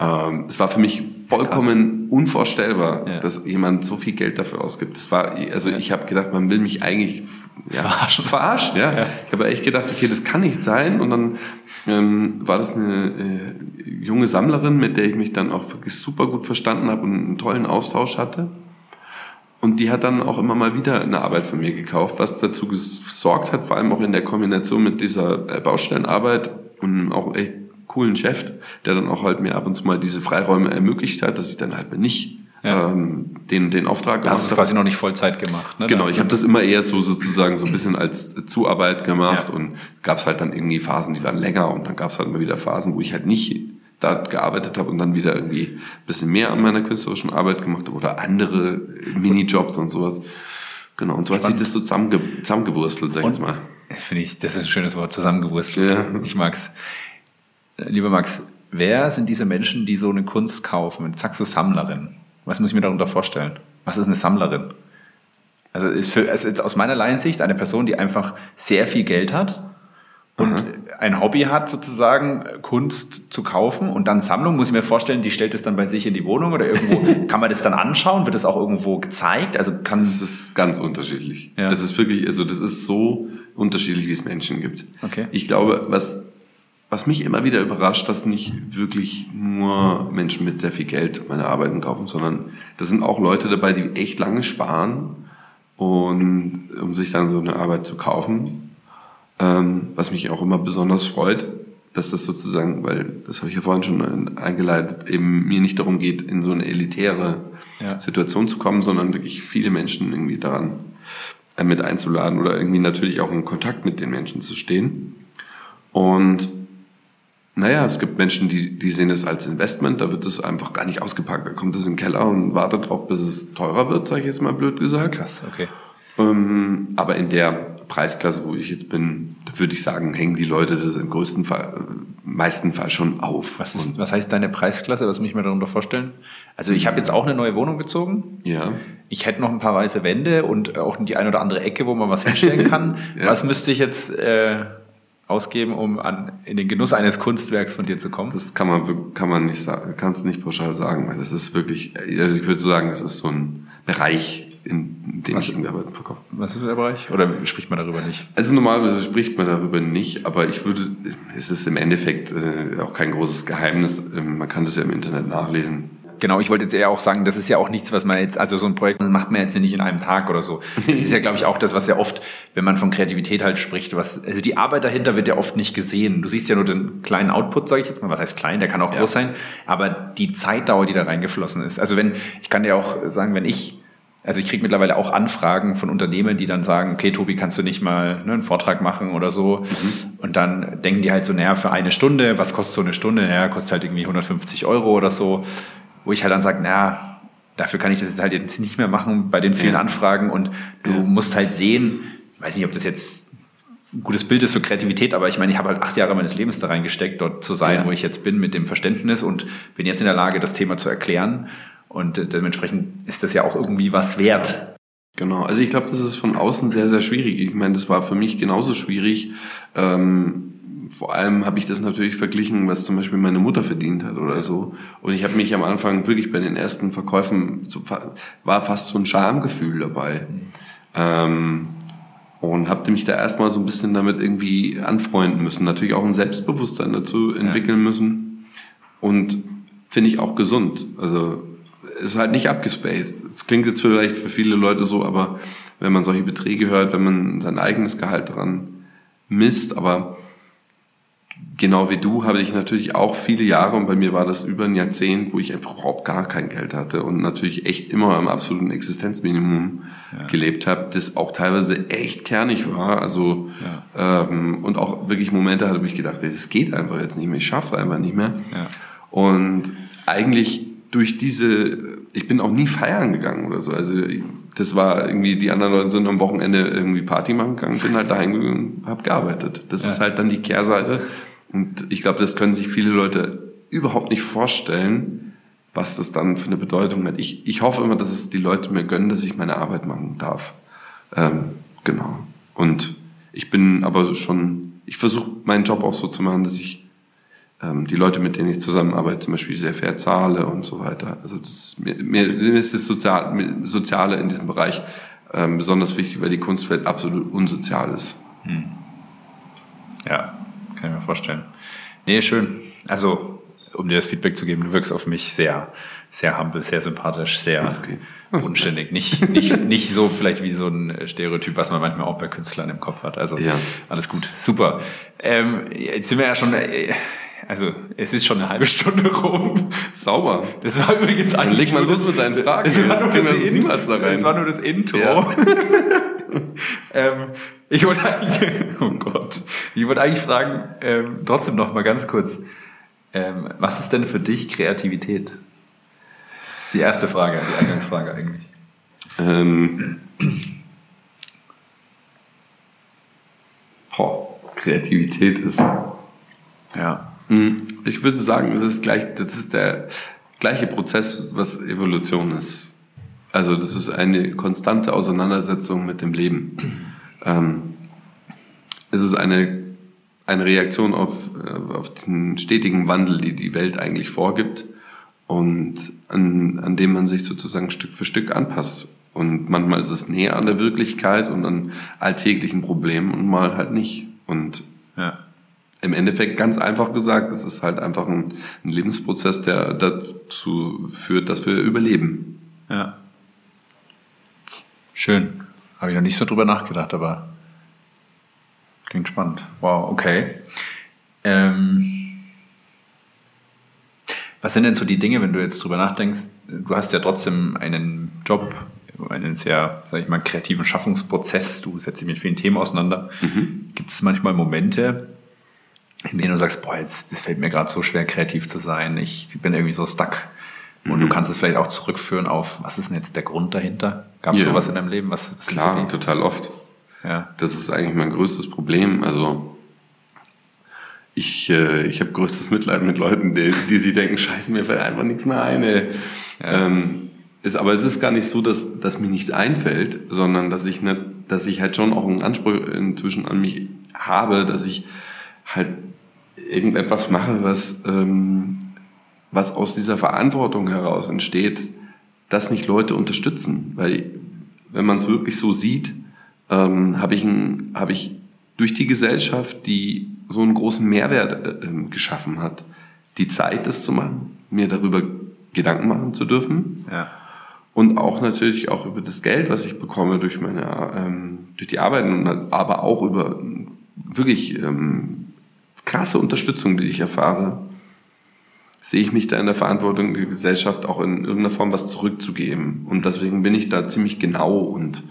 Speaker 4: Ähm, es war für mich vollkommen unvorstellbar,
Speaker 3: Ja.
Speaker 4: dass jemand so viel Geld dafür ausgibt. Es war, also ich habe gedacht, man will mich eigentlich ja,
Speaker 3: Verarschen.
Speaker 4: Verarschen, ja.
Speaker 3: Ja.
Speaker 4: Ich habe echt gedacht, okay, das kann nicht sein. Und dann ähm, war das eine äh, junge Sammlerin, mit der ich mich dann auch wirklich super gut verstanden habe und einen tollen Austausch hatte. Und die hat dann auch immer mal wieder eine Arbeit von mir gekauft, was dazu gesorgt hat, vor allem auch in der Kombination mit dieser äh, Baustellenarbeit und auch echt coolen Chef, der dann auch halt mir ab und zu mal diese Freiräume ermöglicht hat, dass ich dann halt nicht ja. ähm, den, den Auftrag
Speaker 3: gemacht. Hast du quasi noch nicht Vollzeit gemacht,
Speaker 4: ne? Genau, ich habe das immer eher so sozusagen so ein bisschen als Zuarbeit gemacht ja. und gab es halt dann irgendwie Phasen, die waren länger und dann gab es halt immer wieder Phasen, wo ich halt nicht da gearbeitet habe und dann wieder irgendwie ein bisschen mehr an meiner künstlerischen Arbeit gemacht habe oder andere Minijobs und sowas. Genau, und so Spannend. hat sich das so zusammenge zusammengewurstelt, sag ich jetzt mal.
Speaker 3: Das finde ich, das ist ein schönes Wort, zusammengewurstelt. Ja. Ich mag's. Lieber Max, wer sind diese Menschen, die so eine Kunst kaufen? Jetzt sagst du Sammlerin. Was muss ich mir darunter vorstellen? Was ist eine Sammlerin? Also ist, für, ist aus meiner Laiensicht eine Person, die einfach sehr viel Geld hat und Aha. ein Hobby hat, sozusagen Kunst zu kaufen und dann Sammlung, muss ich mir vorstellen, die stellt es dann bei sich in die Wohnung oder irgendwo, kann man das dann anschauen? Wird das auch irgendwo gezeigt? Also kann
Speaker 4: das ist ganz unterschiedlich. Ja. Das ist wirklich, also das ist so unterschiedlich, wie es Menschen gibt.
Speaker 3: Okay.
Speaker 4: Ich glaube, was was mich immer wieder überrascht, dass nicht wirklich nur Menschen mit sehr viel Geld meine Arbeiten kaufen, sondern da sind auch Leute dabei, die echt lange sparen und um sich dann so eine Arbeit zu kaufen. Ähm, was mich auch immer besonders freut, dass das sozusagen, weil das habe ich ja vorhin schon eingeleitet, eben mir nicht darum geht, in so eine elitäre ja. Situation zu kommen, sondern wirklich viele Menschen irgendwie daran äh, mit einzuladen oder irgendwie natürlich auch in Kontakt mit den Menschen zu stehen. Und naja, es gibt Menschen, die, die sehen es als Investment, da wird es einfach gar nicht ausgepackt. Da kommt es in den Keller und wartet drauf, bis es teurer wird, sage ich jetzt mal blöd gesagt.
Speaker 3: Krass, okay.
Speaker 4: Ähm, aber in der Preisklasse, wo ich jetzt bin, da würde ich sagen, hängen die Leute das im größten Fall, meisten Fall schon auf.
Speaker 3: Was, ist, was heißt deine Preisklasse? Was muss ich mir darunter vorstellen? Also ich habe jetzt auch eine neue Wohnung bezogen.
Speaker 4: Ja.
Speaker 3: Ich hätte noch ein paar weiße Wände und auch die eine oder andere Ecke, wo man was hinstellen kann. ja. Was müsste ich jetzt... Äh, ausgeben, um an, in den Genuss eines Kunstwerks von dir zu kommen?
Speaker 4: Das kann man, kann man nicht sagen, kannst nicht pauschal sagen. weil Das ist wirklich, also ich würde sagen, das ist so ein Bereich, in dem was, ich Arbeiten verkaufe.
Speaker 3: Was ist der Bereich? Oder spricht man darüber nicht?
Speaker 4: Also normalerweise spricht man darüber nicht, aber ich würde, es ist im Endeffekt äh, auch kein großes Geheimnis. Ähm, man kann das ja im Internet nachlesen
Speaker 3: Genau, ich wollte jetzt eher auch sagen, das ist ja auch nichts, was man jetzt, also so ein Projekt macht man jetzt nicht in einem Tag oder so. Das ist ja, glaube ich, auch das, was ja oft, wenn man von Kreativität halt spricht, was, also die Arbeit dahinter wird ja oft nicht gesehen. Du siehst ja nur den kleinen Output, sage ich jetzt mal, was heißt klein, der kann auch ja. groß sein, aber die Zeitdauer, die da reingeflossen ist. Also wenn, ich kann dir auch sagen, wenn ich also ich kriege mittlerweile auch Anfragen von Unternehmen, die dann sagen, okay, Tobi, kannst du nicht mal ne, einen Vortrag machen oder so? Mhm. Und dann denken die halt so, naja, für eine Stunde, was kostet so eine Stunde? Naja, kostet halt irgendwie 150 Euro oder so wo ich halt dann sage, na, dafür kann ich das jetzt halt jetzt nicht mehr machen bei den vielen ja. Anfragen und du ja. musst halt sehen, weiß nicht, ob das jetzt ein gutes Bild ist für Kreativität, aber ich meine, ich habe halt acht Jahre meines Lebens da reingesteckt, dort zu sein, ja. wo ich jetzt bin, mit dem Verständnis und bin jetzt in der Lage, das Thema zu erklären. Und dementsprechend ist das ja auch irgendwie was wert.
Speaker 4: Genau, also ich glaube, das ist von außen sehr, sehr schwierig. Ich meine, das war für mich genauso schwierig. Ähm, vor allem habe ich das natürlich verglichen, was zum Beispiel meine Mutter verdient hat oder so. Und ich habe mich am Anfang wirklich bei den ersten Verkäufen, so, war fast so ein Schamgefühl dabei. Mhm. Ähm, und habe mich da erstmal so ein bisschen damit irgendwie anfreunden müssen. Natürlich auch ein Selbstbewusstsein dazu entwickeln ja. müssen. Und finde ich auch gesund. Also ist halt nicht abgespaced. Es klingt jetzt vielleicht für viele Leute so, aber wenn man solche Beträge hört, wenn man sein eigenes Gehalt dran misst, aber genau wie du habe ich natürlich auch viele Jahre und bei mir war das über ein Jahrzehnt, wo ich einfach überhaupt gar kein Geld hatte und natürlich echt immer am absoluten Existenzminimum ja. gelebt habe, das auch teilweise echt kernig war. Also ja. ähm, und auch wirklich Momente hatte, wo ich gedacht, das geht einfach jetzt nicht mehr, ich schaffe es einfach nicht mehr. Ja. Und eigentlich durch diese, ich bin auch nie feiern gegangen oder so. Also das war irgendwie, die anderen Leute sind am Wochenende irgendwie Party machen gegangen, bin halt daheim gegangen, habe gearbeitet. Das ist halt dann die Kehrseite und ich glaube, das können sich viele Leute überhaupt nicht vorstellen, was das dann für eine Bedeutung hat. Ich, ich hoffe immer, dass es die Leute mir gönnen, dass ich meine Arbeit machen darf. Ähm, genau. Und ich bin aber schon, ich versuche meinen Job auch so zu machen, dass ich ähm, die Leute, mit denen ich zusammenarbeite, zum Beispiel sehr fair zahle und so weiter. Also das ist, mir, mir ist das Sozial, Soziale in diesem Bereich ähm, besonders wichtig, weil die Kunstwelt absolut unsozial ist. Hm.
Speaker 3: Ja, kann ich mir vorstellen. Nee, schön. Also um dir das Feedback zu geben, du wirkst auf mich sehr, sehr humble, sehr sympathisch, sehr
Speaker 4: Okay.
Speaker 3: unständig. Nicht, nicht, nicht so vielleicht wie so ein Stereotyp, was man manchmal auch bei Künstlern im Kopf hat. Also
Speaker 4: Ja.
Speaker 3: alles gut, super. Ähm, jetzt sind wir ja schon, äh, also es ist schon eine halbe Stunde rum.
Speaker 4: Sauber.
Speaker 3: Das war übrigens
Speaker 4: Dann leg mal los mit deinen Fragen.
Speaker 3: Das war nur das,
Speaker 4: wir
Speaker 3: In- das war nur das Intro.
Speaker 4: Ja.
Speaker 3: ähm, ich wollte eigentlich, oh Gott, ich wollte eigentlich fragen, ähm, trotzdem noch mal ganz kurz, ähm, was ist denn für dich Kreativität? Die erste Frage, die Eingangsfrage eigentlich.
Speaker 4: Ähm, boah, Kreativität ist.
Speaker 3: Ja.
Speaker 4: Hm, Ich würde sagen, es ist gleich, das ist der gleiche Prozess, was Evolution ist. Also das ist eine konstante Auseinandersetzung mit dem Leben. Ähm, es ist eine, eine Reaktion auf, äh, auf den stetigen Wandel, die die Welt eigentlich vorgibt und an, an dem man sich sozusagen Stück für Stück anpasst. Und manchmal ist es näher an der Wirklichkeit und an alltäglichen Problemen und mal halt nicht. Und
Speaker 3: Ja.
Speaker 4: im Endeffekt ganz einfach gesagt, es ist halt einfach ein, ein Lebensprozess, der dazu führt, dass wir überleben.
Speaker 3: Ja. Schön. Habe ich noch nicht so drüber nachgedacht, aber klingt spannend. Wow, okay. Ähm, was sind denn so die Dinge, wenn du jetzt drüber nachdenkst? Du hast ja trotzdem einen Job, einen sehr, sag ich mal, kreativen Schaffungsprozess. Du setzt dich mit vielen Themen auseinander. Gibt es manchmal Momente, in denen du sagst, boah, jetzt, das fällt mir gerade so schwer, kreativ zu sein. Ich bin irgendwie so stuck. Und du kannst es vielleicht auch zurückführen auf, was ist denn jetzt der Grund dahinter? Gab es
Speaker 4: Ja.
Speaker 3: sowas in deinem Leben? Was, was
Speaker 4: Klar, total oft.
Speaker 3: ja.
Speaker 4: Das ist eigentlich mein größtes Problem. Also ich, äh, ich habe größtes Mitleid mit Leuten, die, die sich denken, scheiße, mir fällt einfach nichts mehr ein. ey. Ähm, ist, aber es ist gar nicht so, dass, dass mir nichts einfällt, sondern dass ich, nicht, dass ich halt schon auch einen Anspruch inzwischen an mich habe, dass ich halt irgendetwas mache, was, ähm, was aus dieser Verantwortung heraus entsteht, dass mich Leute unterstützen. Weil wenn man es wirklich so sieht, ähm, habe ich, ein- habe ich durch die Gesellschaft, die so einen großen Mehrwert äh, ähm, geschaffen hat, die Zeit, das zu machen, mir darüber Gedanken machen zu dürfen
Speaker 3: Ja.
Speaker 4: und auch natürlich auch über das Geld, was ich bekomme durch meine ähm, durch die Arbeit, aber auch über ähm, wirklich ähm, krasse Unterstützung, die ich erfahre, sehe ich mich da in der Verantwortung, der Gesellschaft auch in irgendeiner Form was zurückzugeben. Und deswegen bin ich da ziemlich genau und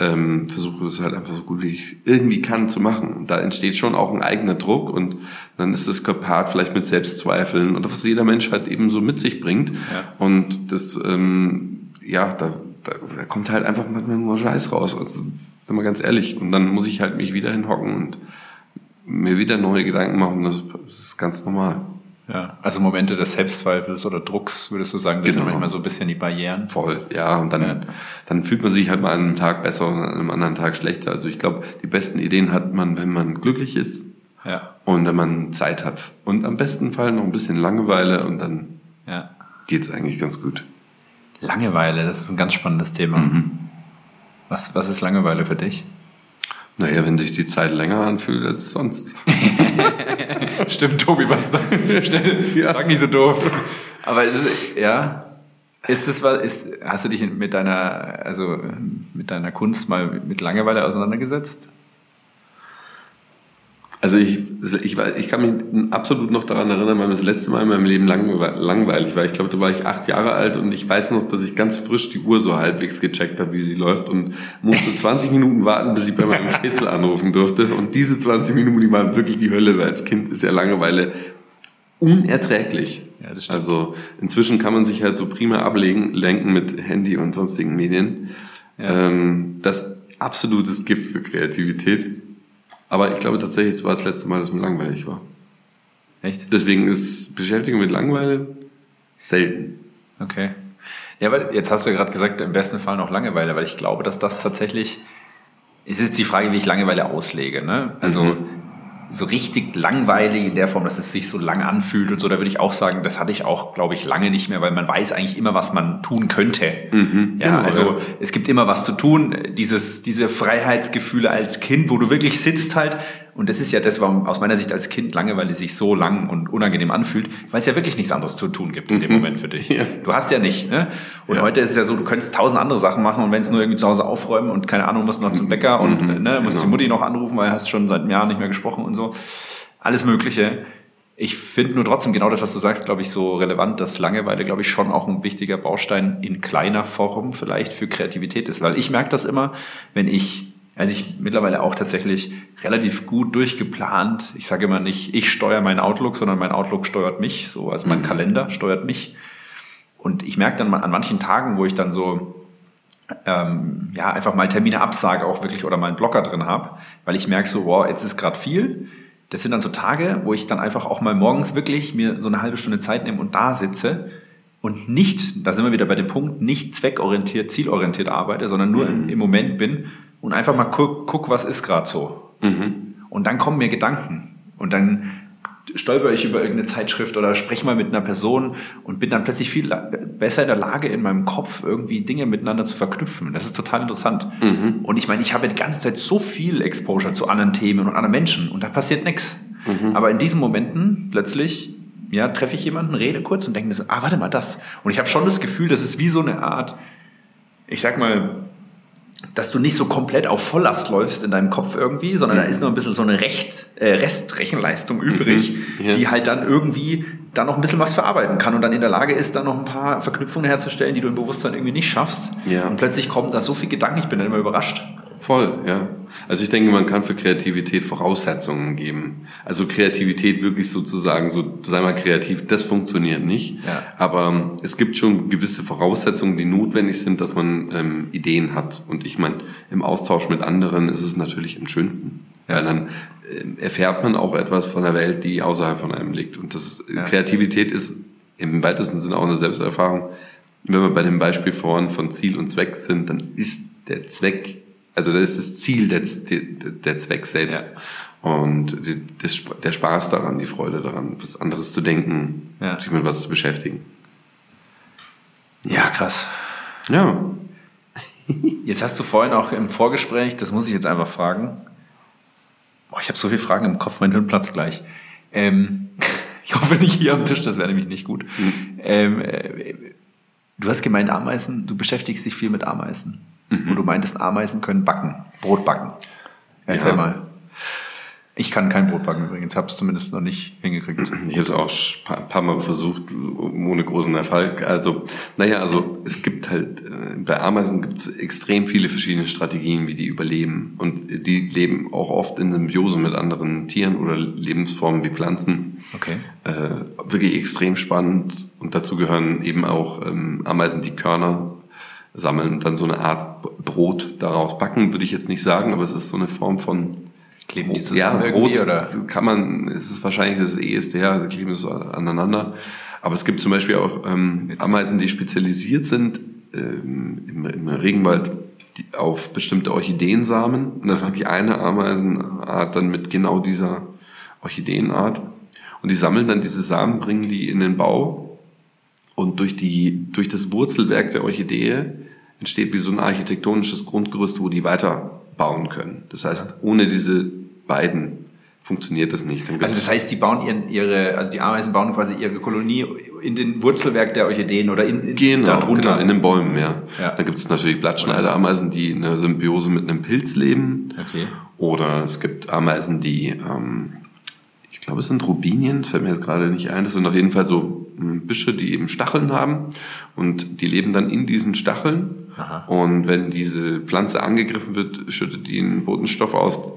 Speaker 4: ähm, versuche das halt einfach so gut wie ich irgendwie kann zu machen. Und da entsteht schon auch ein eigener Druck und dann ist das gepaart vielleicht mit Selbstzweifeln und was jeder Mensch halt eben so mit sich bringt.
Speaker 3: Ja.
Speaker 4: Und das, ähm, ja, da, da, da kommt halt einfach manchmal nur Scheiß raus. Also, sind wir ganz ehrlich. Und dann muss ich halt mich wieder hinhocken und mir wieder neue Gedanken machen. Das, das ist ganz normal.
Speaker 3: Ja. Also Momente des Selbstzweifels oder Drucks, würdest du sagen, das sind
Speaker 4: Genau.
Speaker 3: manchmal so ein bisschen die Barrieren.
Speaker 4: Voll, ja. Und dann,
Speaker 3: Ja.
Speaker 4: dann fühlt man sich halt mal an einem Tag besser und an einem anderen Tag schlechter. Also ich glaube, die besten Ideen hat man, wenn man glücklich ist
Speaker 3: Ja.
Speaker 4: und wenn man Zeit hat. Und am besten Fall noch ein bisschen Langeweile und dann
Speaker 3: Ja.
Speaker 4: geht's eigentlich ganz gut.
Speaker 3: Langeweile, das ist ein ganz spannendes Thema.
Speaker 4: Mhm.
Speaker 3: Was, was ist Langeweile für dich?
Speaker 4: Naja, wenn sich die Zeit länger anfühlt als sonst.
Speaker 3: Stimmt, Tobi, was ist das? Schnell,
Speaker 4: Ja.
Speaker 3: frag nicht so doof. Aber ist, ja, ist das was, ist, hast du dich mit deiner, also mit deiner Kunst mal mit Langeweile auseinandergesetzt?
Speaker 4: Also ich, ich, ich kann mich absolut noch daran erinnern, weil mir das letzte Mal in meinem Leben langwe- langweilig war. Ich glaube, da war ich acht Jahre alt und ich weiß noch, dass ich ganz frisch die Uhr so halbwegs gecheckt habe, wie sie läuft und musste 20 Minuten warten, bis ich bei meinem Spätzle anrufen durfte. Und diese 20 Minuten, die waren wirklich die Hölle, weil als Kind ist ja Langeweile unerträglich.
Speaker 3: Ja, das stimmt.
Speaker 4: Also inzwischen kann man sich halt so prima ablegen, lenken mit Handy und sonstigen Medien.
Speaker 3: Ja.
Speaker 4: Ähm, das absolutes Gift für Kreativität. Aber ich glaube tatsächlich, es war das letzte Mal, dass mir langweilig war.
Speaker 3: Echt?
Speaker 4: Deswegen ist Beschäftigung mit Langeweile selten.
Speaker 3: Okay. Ja, weil jetzt hast du ja gerade gesagt, im besten Fall noch Langeweile, weil ich glaube, dass das tatsächlich, ist jetzt die Frage, wie ich Langeweile auslege, ne? Also,
Speaker 4: Mhm.
Speaker 3: So richtig langweilig in der Form, dass es sich so lang anfühlt und so, da würde ich auch sagen, das hatte ich auch, glaube ich, lange nicht mehr, weil man weiß eigentlich immer, was man tun könnte. ja,
Speaker 4: genau,
Speaker 3: also
Speaker 4: ja.
Speaker 3: es gibt immer was zu tun. Dieses, diese Freiheitsgefühle als Kind, wo du wirklich sitzt halt und das ist ja das, warum aus meiner Sicht als Kind Langeweile sich so lang und unangenehm anfühlt, weil es ja wirklich nichts anderes zu tun gibt in dem Moment für dich.
Speaker 4: Ja.
Speaker 3: Du hast ja nicht, ne? Und
Speaker 4: Ja.
Speaker 3: heute ist es ja so, du könntest tausend andere Sachen machen und wenn es nur irgendwie zu Hause aufräumen und keine Ahnung, musst noch zum Bäcker und
Speaker 4: Mhm.
Speaker 3: ne, musst
Speaker 4: Genau.
Speaker 3: die Mutti noch anrufen, weil du hast schon seit einem Jahr nicht mehr gesprochen und so. Alles Mögliche. Ich finde nur trotzdem genau das, was du sagst, glaube ich, so relevant, dass Langeweile, glaube ich, schon auch ein wichtiger Baustein in kleiner Form vielleicht für Kreativität ist. Weil ich merke das immer, wenn ich, also ich mittlerweile auch tatsächlich relativ gut durchgeplant, ich sage immer nicht, ich steuere meinen Outlook, sondern mein Outlook steuert mich, so, also mein Kalender steuert mich. Und ich merke dann mal an manchen Tagen, wo ich dann so ähm, ja, einfach mal Termine absage auch wirklich oder mal einen Blocker drin habe, weil ich merke so, wow, jetzt ist gerade viel. Das sind dann so Tage, wo ich dann einfach auch mal morgens wirklich mir so eine halbe Stunde Zeit nehme und da sitze und nicht, da sind wir wieder bei dem Punkt, nicht zweckorientiert, zielorientiert arbeite, sondern nur im, im Moment bin und einfach mal guck, guck was ist gerade so. Und dann kommen mir Gedanken und dann stolper ich über irgendeine Zeitschrift oder spreche mal mit einer Person und bin dann plötzlich viel besser in der Lage, in meinem Kopf irgendwie Dinge miteinander zu verknüpfen. Das ist total interessant. Und ich meine, ich habe die ganze Zeit so viel Exposure zu anderen Themen und anderen Menschen und da passiert nichts. Aber in diesen Momenten plötzlich ja, treffe ich jemanden, rede kurz und denke mir so, ah, warte mal, das. Und ich habe schon das Gefühl, das ist wie so eine Art, ich sag mal, dass du nicht so komplett auf Volllast läufst in deinem Kopf irgendwie, sondern da ist noch ein bisschen so eine Recht, äh, Restrechenleistung übrig,
Speaker 4: Mhm. Ja.
Speaker 3: die halt dann irgendwie da noch ein bisschen was verarbeiten kann und dann in der Lage ist, da noch ein paar Verknüpfungen herzustellen, die du im Bewusstsein irgendwie nicht schaffst.
Speaker 4: Ja.
Speaker 3: Und plötzlich kommen da so viele Gedanken, ich bin dann immer überrascht.
Speaker 4: Voll, ja. Also ich denke, man kann für Kreativität Voraussetzungen geben. Also Kreativität wirklich sozusagen, so sei mal kreativ, das funktioniert nicht.
Speaker 3: Ja.
Speaker 4: Aber ähm, es gibt schon gewisse Voraussetzungen, die notwendig sind, dass man ähm, Ideen hat. Und ich meine, im Austausch mit anderen ist es natürlich am schönsten.
Speaker 3: Ja.
Speaker 4: Weil dann ähm, erfährt man auch etwas von der Welt, die außerhalb von einem liegt. Und das
Speaker 3: Ja.
Speaker 4: Kreativität ist im weitesten Sinne auch eine Selbsterfahrung. Wenn wir bei dem Beispiel vorhin von Ziel und Zweck sind, dann ist der Zweck, also da ist das Ziel der, der Zweck selbst. Und die- das, der Spaß daran, die Freude daran, was anderes zu denken,
Speaker 3: Ja.
Speaker 4: sich mit was zu beschäftigen.
Speaker 3: Ja, krass.
Speaker 4: Ja.
Speaker 3: Jetzt hast du vorhin auch im Vorgespräch, das muss ich jetzt einfach fragen. Boah, ich habe so viele Fragen im Kopf, mein Hirn platzt gleich. Ähm, ich hoffe nicht hier am Tisch, das wäre nämlich nicht gut. Ähm, äh, du hast gemeint, Ameisen, du beschäftigst dich viel mit Ameisen. Und du meintest, Ameisen können backen, Brot backen. Erzähl
Speaker 4: Ja.
Speaker 3: mal. Ich kann kein Brot backen übrigens, habe es zumindest noch nicht hingekriegt.
Speaker 4: Ich habe es auch ein paar, paar Mal versucht, ohne großen Erfolg. Also, naja, also es gibt halt, äh, bei Ameisen gibt es extrem viele verschiedene Strategien, wie die überleben. Und die leben auch oft in Symbiose mit anderen Tieren oder Lebensformen wie Pflanzen.
Speaker 3: Okay.
Speaker 4: Äh, wirklich extrem spannend. Und dazu gehören eben auch ähm, Ameisen, die Körner sammeln und dann so eine Art Brot daraus backen, würde ich jetzt nicht sagen, aber es ist so eine Form von
Speaker 3: Kleben die
Speaker 4: ja,
Speaker 3: irgendwie,
Speaker 4: Brot
Speaker 3: oder?
Speaker 4: kann man, es ist wahrscheinlich das eheste, sie kleben es aneinander. Aber es gibt zum Beispiel auch ähm, Ameisen, die spezialisiert sind ähm, im, im Regenwald die, auf bestimmte Orchideensamen. Und das ist wirklich eine Ameisenart dann mit genau dieser Orchideenart. Und die sammeln dann diese Samen, bringen die in den Bau und durch, die, durch das Wurzelwerk der Orchidee entsteht wie so ein architektonisches Grundgerüst, wo die weiterbauen können. Das heißt, ohne diese beiden funktioniert das nicht.
Speaker 3: Also das heißt, die bauen ihren, ihre, also die Ameisen bauen quasi ihre Kolonie in den Wurzelwerk der Orchideen oder in, in
Speaker 4: Genau,
Speaker 3: darunter.
Speaker 4: genau, in den Bäumen, ja.
Speaker 3: Ja.
Speaker 4: Dann gibt es natürlich Blattschneiderameisen, die in einer Symbiose mit einem Pilz leben.
Speaker 3: Okay.
Speaker 4: Oder es gibt Ameisen, die, ähm, ich glaube, es sind Rubinien, das fällt mir jetzt gerade nicht ein. Das sind auf jeden Fall so ähm, Büsche, die eben Stacheln haben. Und die leben dann in diesen Stacheln.
Speaker 3: Aha.
Speaker 4: Und wenn diese Pflanze angegriffen wird, schüttet die einen Botenstoff aus,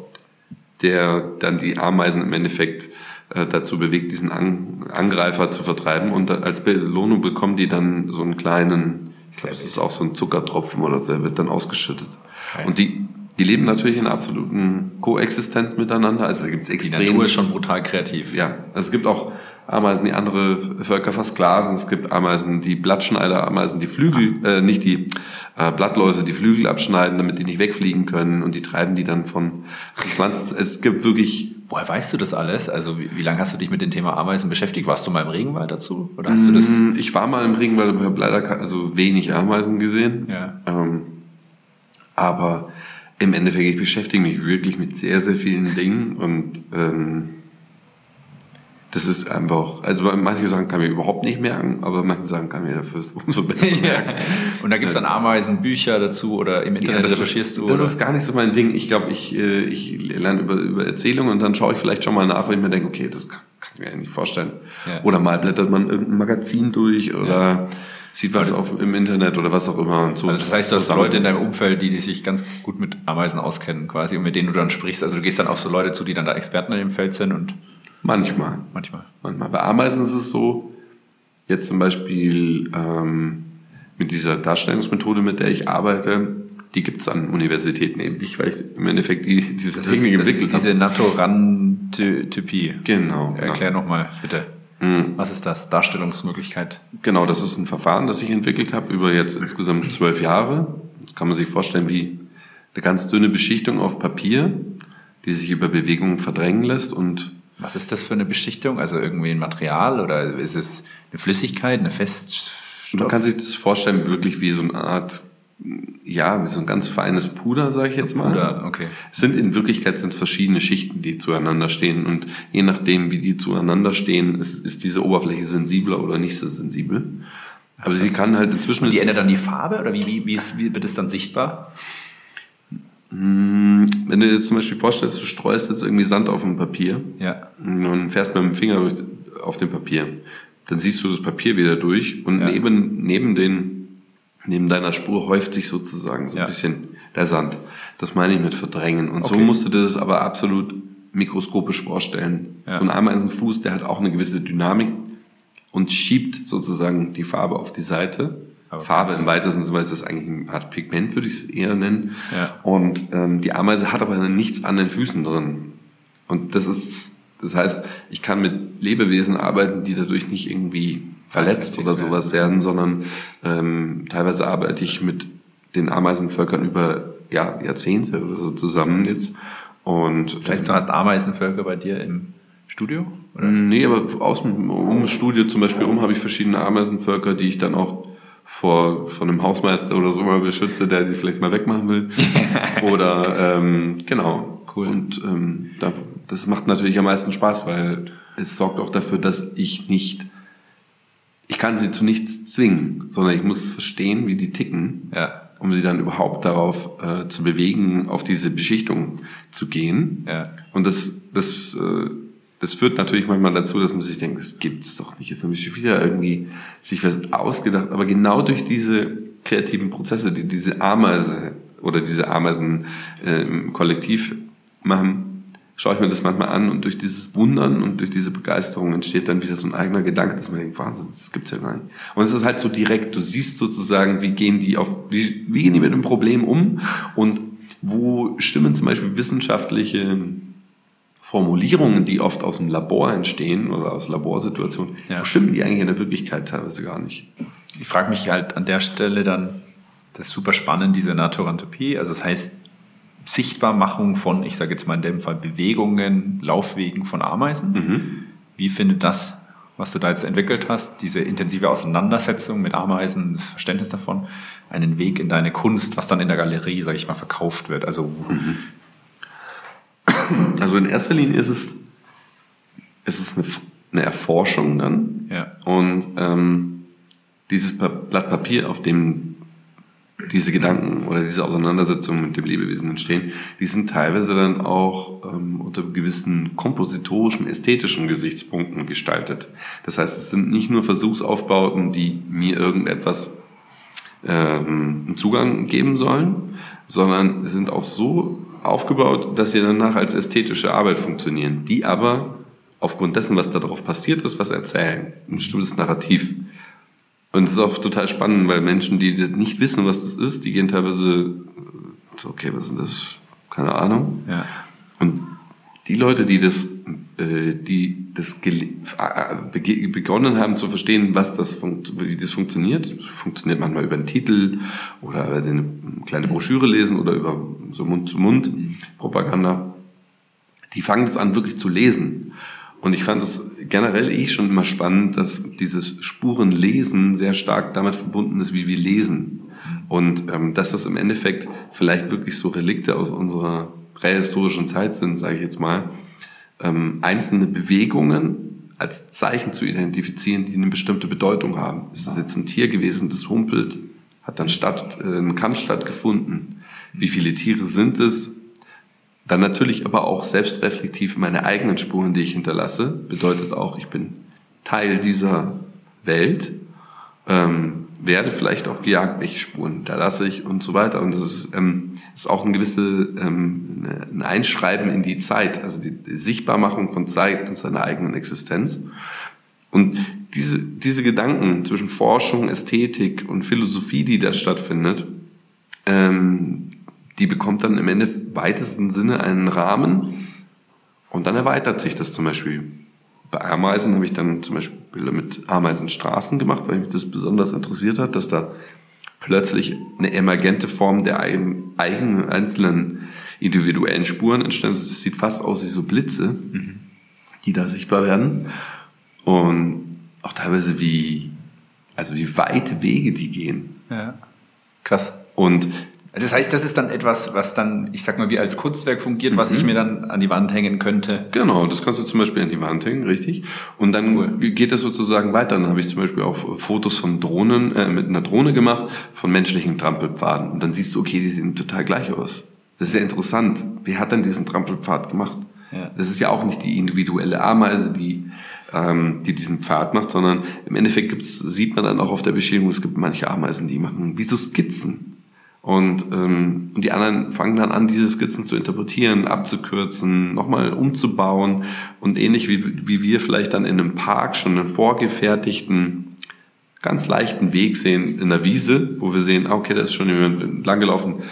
Speaker 4: der dann die Ameisen im Endeffekt äh, dazu bewegt, diesen An Angreifer zu vertreiben. Und als Belohnung bekommen die dann so einen kleinen, ich glaube, es ist auch so ein Zuckertropfen oder so, der wird dann ausgeschüttet.
Speaker 3: Okay.
Speaker 4: Und die, die leben natürlich in absoluten Koexistenz miteinander. Also da gibt es
Speaker 3: Die
Speaker 4: extrem.
Speaker 3: Natur ist schon brutal kreativ.
Speaker 4: Ja, also es gibt auch Ameisen, die andere Völker versklaven. Es gibt Ameisen, die Blattschneider, Ameisen, die Flügel, äh, nicht die äh, Blattläuse, die Flügel abschneiden, damit die nicht wegfliegen können und die treiben die dann von, Pflanzen. Es gibt wirklich
Speaker 3: Woher weißt du das alles? Also wie, wie lange hast du dich mit dem Thema Ameisen beschäftigt? Warst du mal im Regenwald dazu? Oder hast du das?
Speaker 4: Mm, Ich war mal im Regenwald, aber habe leider also wenig Ameisen gesehen.
Speaker 3: Ja.
Speaker 4: Ähm, aber Im Endeffekt, ich beschäftige mich wirklich mit sehr, sehr vielen Dingen und ähm, das ist einfach, also manche Sachen kann ich mir überhaupt nicht merken, aber manche Sachen kann ich mir dafür umso besser merken.
Speaker 3: Und da gibt es dann Ameisenbücher dazu oder im Internet ja, recherchierst
Speaker 4: ist,
Speaker 3: du?
Speaker 4: Das
Speaker 3: oder?
Speaker 4: ist gar nicht so mein Ding. Ich glaube, ich, äh, ich lerne über, über Erzählungen und dann schaue ich vielleicht schon mal nach, wenn ich mir denke, okay, das kann, kann ich mir eigentlich vorstellen. Ja. Oder mal blättert man irgendein Magazin durch oder ja. Sieht was also, auf, im Internet oder was auch immer. Und
Speaker 3: so also das heißt, du hast Leute in deinem Umfeld, die, die sich ganz gut mit Ameisen auskennen quasi und mit denen du dann sprichst. Also du gehst dann auf so Leute zu, die dann da Experten in dem Feld sind und
Speaker 4: Manchmal.
Speaker 3: Manchmal.
Speaker 4: Manchmal. Bei Ameisen ist es so, jetzt zum Beispiel ähm, mit dieser Darstellungsmethode, mit der ich arbeite, die gibt es an Universitäten eben nicht, weil ich im Endeffekt die, diese
Speaker 3: das Technik ist, das entwickelt habe. Diese Naturantypie.
Speaker 4: Genau.
Speaker 3: Erklär genau. nochmal, bitte. Mhm. Was ist das? Darstellungsmöglichkeit?
Speaker 4: Genau, das ist ein Verfahren, das ich entwickelt habe über jetzt insgesamt zwölf Jahre. Das kann man sich vorstellen wie eine ganz dünne Beschichtung auf Papier, die sich über Bewegungen verdrängen lässt und
Speaker 3: was ist das für eine Beschichtung? Also irgendwie ein Material oder ist es eine Flüssigkeit, eine Feststoff?
Speaker 4: Man kann sich das vorstellen wirklich wie so eine Art, ja, wie so ein ganz feines Puder, sage ich jetzt mal.
Speaker 3: Puder, okay.
Speaker 4: Es sind in Wirklichkeit sind verschiedene Schichten, die zueinander stehen und je nachdem, wie die zueinander stehen, ist, ist diese Oberfläche sensibler oder nicht so sensibel. Aber sie kann halt inzwischen.
Speaker 3: Und die ändert dann die Farbe oder wie, wie, wie, ist, wie wird es dann sichtbar?
Speaker 4: Hm, wenn du dir jetzt zum Beispiel vorstellst, du streust jetzt irgendwie Sand auf ein Papier
Speaker 3: ja.
Speaker 4: und fährst mit dem Finger durch, auf dem Papier, dann siehst du das Papier wieder durch und ja. neben, neben, den, neben deiner Spur häuft sich sozusagen so ein ja. bisschen der Sand. Das meine ich mit verdrängen. Und okay. so musst du dir das aber absolut mikroskopisch vorstellen. Ja. So ein Ameisenfuß, der hat auch eine gewisse Dynamik und schiebt sozusagen die Farbe auf die Seite. Aber Farbe im weitesten Sinne, weil es ist eigentlich eine Art Pigment, würde ich es eher nennen.
Speaker 3: Ja.
Speaker 4: Und ähm, die Ameise hat aber nichts an den Füßen drin. Und das ist, das heißt, ich kann mit Lebewesen arbeiten, die dadurch nicht irgendwie verletzt oder sowas werden, sondern ähm, teilweise arbeite ich mit den Ameisenvölkern über ja, Jahrzehnte oder so zusammen jetzt. Und,
Speaker 3: das heißt, du hast Ameisenvölker bei dir im Studio?
Speaker 4: Oder? Nee, aber aus, um das Studio zum Beispiel um habe ich verschiedene Ameisenvölker, die ich dann auch vor, von einem Hausmeister oder so mal beschütze, der die vielleicht mal wegmachen will. oder ähm, genau.
Speaker 3: Cool.
Speaker 4: Und ähm, da, das macht natürlich am meisten Spaß, weil es sorgt auch dafür, dass ich nicht, ich kann sie zu nichts zwingen, sondern ich muss verstehen, wie die ticken,
Speaker 3: ja.
Speaker 4: um sie dann überhaupt darauf äh, zu bewegen, auf diese Beschichtung zu gehen.
Speaker 3: Ja.
Speaker 4: Und das, das äh, das führt natürlich manchmal dazu, dass man sich denkt, das gibt's doch nicht. Jetzt habe ich schon wieder irgendwie sich was ausgedacht. Aber genau durch diese kreativen Prozesse, die diese Ameise oder diese Ameisen äh, im Kollektiv machen, schaue ich mir das manchmal an und durch dieses Wundern und durch diese Begeisterung entsteht dann wieder so ein eigener Gedanke, dass man denkt, Wahnsinn, das gibt's ja gar nicht. Und es ist halt so direkt, du siehst sozusagen, wie gehen die auf, wie, wie gehen die mit dem Problem um und wo stimmen zum Beispiel wissenschaftliche Formulierungen, die oft aus dem Labor entstehen oder aus Laborsituationen, ja. stimmen die eigentlich in der Wirklichkeit teilweise gar nicht.
Speaker 3: Ich frage mich halt an der Stelle dann, das ist super spannend, diese Naturantopie, also das heißt Sichtbarmachung von, ich sage jetzt mal in dem Fall Bewegungen, Laufwegen von Ameisen.
Speaker 4: Mhm.
Speaker 3: Wie findet das, was du da jetzt entwickelt hast, diese intensive Auseinandersetzung mit Ameisen, das Verständnis davon, einen Weg in deine Kunst, was dann in der Galerie, sage ich mal, verkauft wird? Also mhm.
Speaker 4: Also in erster Linie ist es, ist es eine, eine Erforschung dann.
Speaker 3: Ja.
Speaker 4: Und ähm, dieses Blatt Papier, auf dem diese Gedanken oder diese Auseinandersetzungen mit dem Lebewesen entstehen, die sind teilweise dann auch ähm, unter gewissen kompositorischen, ästhetischen Gesichtspunkten gestaltet. Das heißt, es sind nicht nur Versuchsaufbauten, die mir irgendetwas ähm, einen Zugang geben sollen, sondern sie sind auch so aufgebaut, dass sie danach als ästhetische Arbeit funktionieren, die aber aufgrund dessen, was darauf passiert ist, was erzählen. Ein bestimmtes Narrativ. Und es ist auch total spannend, weil Menschen, die nicht wissen, was das ist, die gehen teilweise so, okay, was ist das? Keine Ahnung.
Speaker 3: Ja.
Speaker 4: Und die Leute, die das, äh, die das äh, begonnen haben zu verstehen, was das wie das funktioniert, das funktioniert manchmal über einen Titel oder weil sie eine kleine Broschüre lesen oder über so Mund-zu-Mund-Propaganda, die fangen das an wirklich zu lesen. Und ich fand es generell eh schon immer spannend, dass dieses Spurenlesen sehr stark damit verbunden ist, wie wir lesen. Und ähm, dass das im Endeffekt vielleicht wirklich so Relikte aus unserer prähistorischen Zeit sind, sage ich jetzt mal, ähm, einzelne Bewegungen als Zeichen zu identifizieren, die eine bestimmte Bedeutung haben. Ist das jetzt ein Tier gewesen, das humpelt, hat dann statt, äh, ein Kampf stattgefunden? Wie viele Tiere sind es? Dann natürlich aber auch selbstreflektiv meine eigenen Spuren, die ich hinterlasse. Bedeutet auch, ich bin Teil dieser Welt, ähm, werde vielleicht auch gejagt, welche Spuren hinterlasse ich und so weiter. Und das ist, ähm, ist auch ein gewisse ähm, ein Einschreiben in die Zeit, also die, die Sichtbarmachung von Zeit und seiner eigenen Existenz. Und diese, diese Gedanken zwischen Forschung, Ästhetik und Philosophie, die da stattfindet, ähm, die bekommt dann im Ende weitesten Sinne einen Rahmen und dann erweitert sich das zum Beispiel. Bei Ameisen habe ich dann zum Beispiel mit Ameisenstraßen gemacht, weil mich das besonders interessiert hat, dass da plötzlich eine emergente Form der eigenen einzelnen individuellen Spuren entstanden. Es sieht fast aus wie so Blitze, die da sichtbar werden. Und auch teilweise wie, also wie weite Wege die gehen.
Speaker 3: Ja. Krass.
Speaker 4: Und
Speaker 3: das heißt, das ist dann etwas, was dann, ich sag mal, wie als Kunstwerk fungiert, was ich mhm. mir dann an die Wand hängen könnte.
Speaker 4: Genau, das kannst du zum Beispiel an die Wand hängen, richtig. Und dann cool. geht das sozusagen weiter. Dann habe ich zum Beispiel auch Fotos von Drohnen, äh, mit einer Drohne gemacht, von menschlichen Trampelpfaden. Und dann siehst du, okay, die sehen total gleich aus. Das ist ja interessant. Wer hat denn diesen Trampelpfad gemacht? Ja. Das ist ja auch nicht die individuelle Ameise, die ähm, die diesen Pfad macht, sondern im Endeffekt gibt's, sieht man dann auch auf der Beschädigung, es gibt manche Ameisen, die machen wie so Skizzen. Und, ähm, und die anderen fangen dann an, diese Skizzen zu interpretieren, abzukürzen, nochmal umzubauen und ähnlich wie, wie wir vielleicht dann in einem Park schon einen vorgefertigten, ganz leichten Weg sehen in der Wiese, wo wir sehen, ah, okay, da ist schon jemand langgelaufen.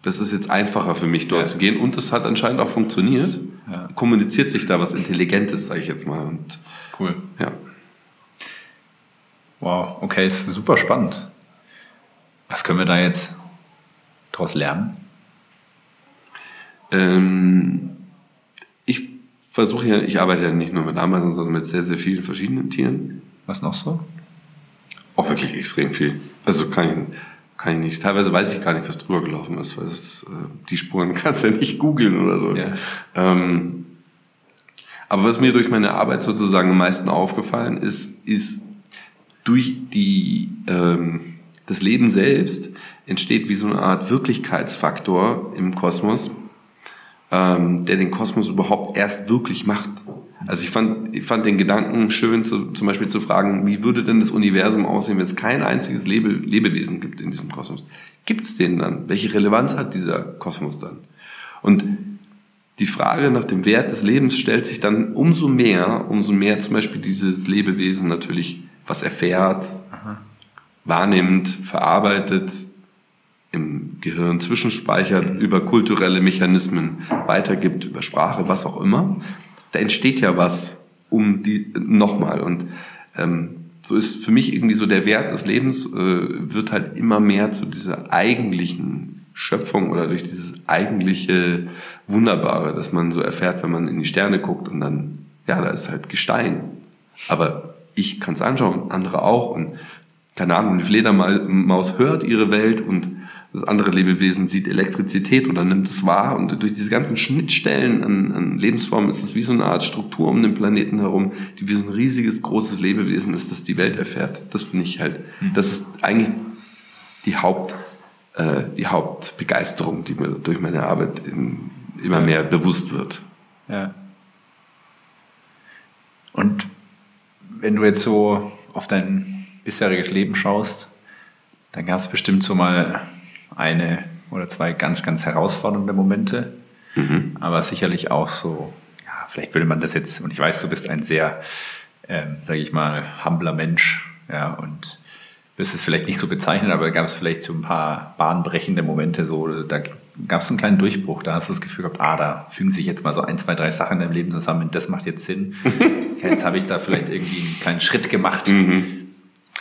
Speaker 4: Das ist jetzt einfacher für mich, dort ja. zu gehen. Und es hat anscheinend auch funktioniert. Ja. Kommuniziert sich da was Intelligentes, sage ich jetzt mal. Und,
Speaker 3: cool.
Speaker 4: Ja.
Speaker 3: Wow, okay, ist super spannend. Was können wir da jetzt daraus lernen?
Speaker 4: Ähm, ich versuche ja, ich arbeite ja nicht nur mit Ameisen, sondern mit sehr, sehr vielen verschiedenen Tieren.
Speaker 3: Was noch so?
Speaker 4: Auch wirklich extrem viel. Also kann ich, kann ich nicht. Teilweise weiß ich gar nicht, was drüber gelaufen ist, weil das, äh, die Spuren kannst du ja nicht googeln oder so. Ja. Ähm, aber was mir durch meine Arbeit sozusagen am meisten aufgefallen ist, ist durch die, ähm, das Leben selbst entsteht wie so eine Art Wirklichkeitsfaktor im Kosmos, ähm, der den Kosmos überhaupt erst wirklich macht. Also ich fand, ich fand den Gedanken schön, zu, zum Beispiel zu fragen, wie würde denn das Universum aussehen, wenn es kein einziges Lebe, Lebewesen gibt in diesem Kosmos? Gibt es den dann? Welche Relevanz hat dieser Kosmos dann? Und die Frage nach dem Wert des Lebens stellt sich dann umso mehr, umso mehr zum Beispiel dieses Lebewesen natürlich was erfährt, Aha. wahrnimmt, verarbeitet, im Gehirn zwischenspeichert, über kulturelle Mechanismen weitergibt, über Sprache, was auch immer, da entsteht ja was um die nochmal. Und ähm, so ist für mich irgendwie so der Wert des Lebens äh, wird halt immer mehr zu dieser eigentlichen Schöpfung oder durch dieses eigentliche Wunderbare, das man so erfährt, wenn man in die Sterne guckt und dann, ja, da ist halt Gestein. Aber ich kann es anschauen, andere auch und keine Ahnung, eine Fledermaus hört ihre Welt und das andere Lebewesen sieht Elektrizität oder nimmt es wahr und durch diese ganzen Schnittstellen an, an Lebensformen ist es wie so eine Art Struktur um den Planeten herum, die wie so ein riesiges, großes Lebewesen ist, das die Welt erfährt. Das finde ich halt, mhm. das ist eigentlich die Haupt, äh, die Hauptbegeisterung, die mir durch meine Arbeit in, immer mehr bewusst wird.
Speaker 3: Ja. Und wenn du jetzt so auf dein bisheriges Leben schaust, dann gab es bestimmt so mal eine oder zwei ganz, ganz herausfordernde Momente, mhm. aber sicherlich auch so, ja, vielleicht würde man das jetzt, und ich weiß, du bist ein sehr, ähm, sage ich mal, humbler Mensch, ja, und wirst es vielleicht nicht so bezeichnen, aber gab es vielleicht so ein paar bahnbrechende Momente, so, da gab es einen kleinen Durchbruch, da hast du das Gefühl gehabt, ah, da fügen sich jetzt mal so ein, zwei, drei Sachen in deinem Leben zusammen, das macht jetzt Sinn. jetzt habe ich da vielleicht irgendwie einen kleinen Schritt gemacht. Mhm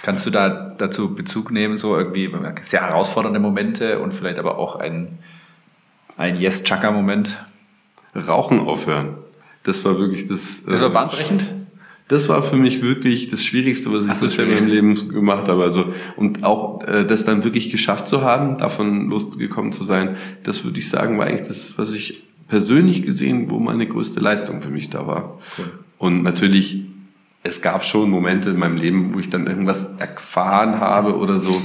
Speaker 3: Kannst du da dazu Bezug nehmen, so irgendwie sehr herausfordernde Momente und vielleicht aber auch ein, ein Yes-Chaka-Moment?
Speaker 4: Rauchen aufhören. Das war wirklich das.
Speaker 3: Das war äh, bahnbrechend?
Speaker 4: das war für mich wirklich das Schwierigste, was ich
Speaker 3: Ach,
Speaker 4: bisher in meinem Leben gemacht habe. Also und auch äh, das dann wirklich geschafft zu haben, davon losgekommen zu sein, das würde ich sagen, war eigentlich das, was ich persönlich gesehen, wo meine größte Leistung für mich da war. Cool. Und natürlich, es gab schon Momente in meinem Leben, wo ich dann irgendwas erfahren habe oder so,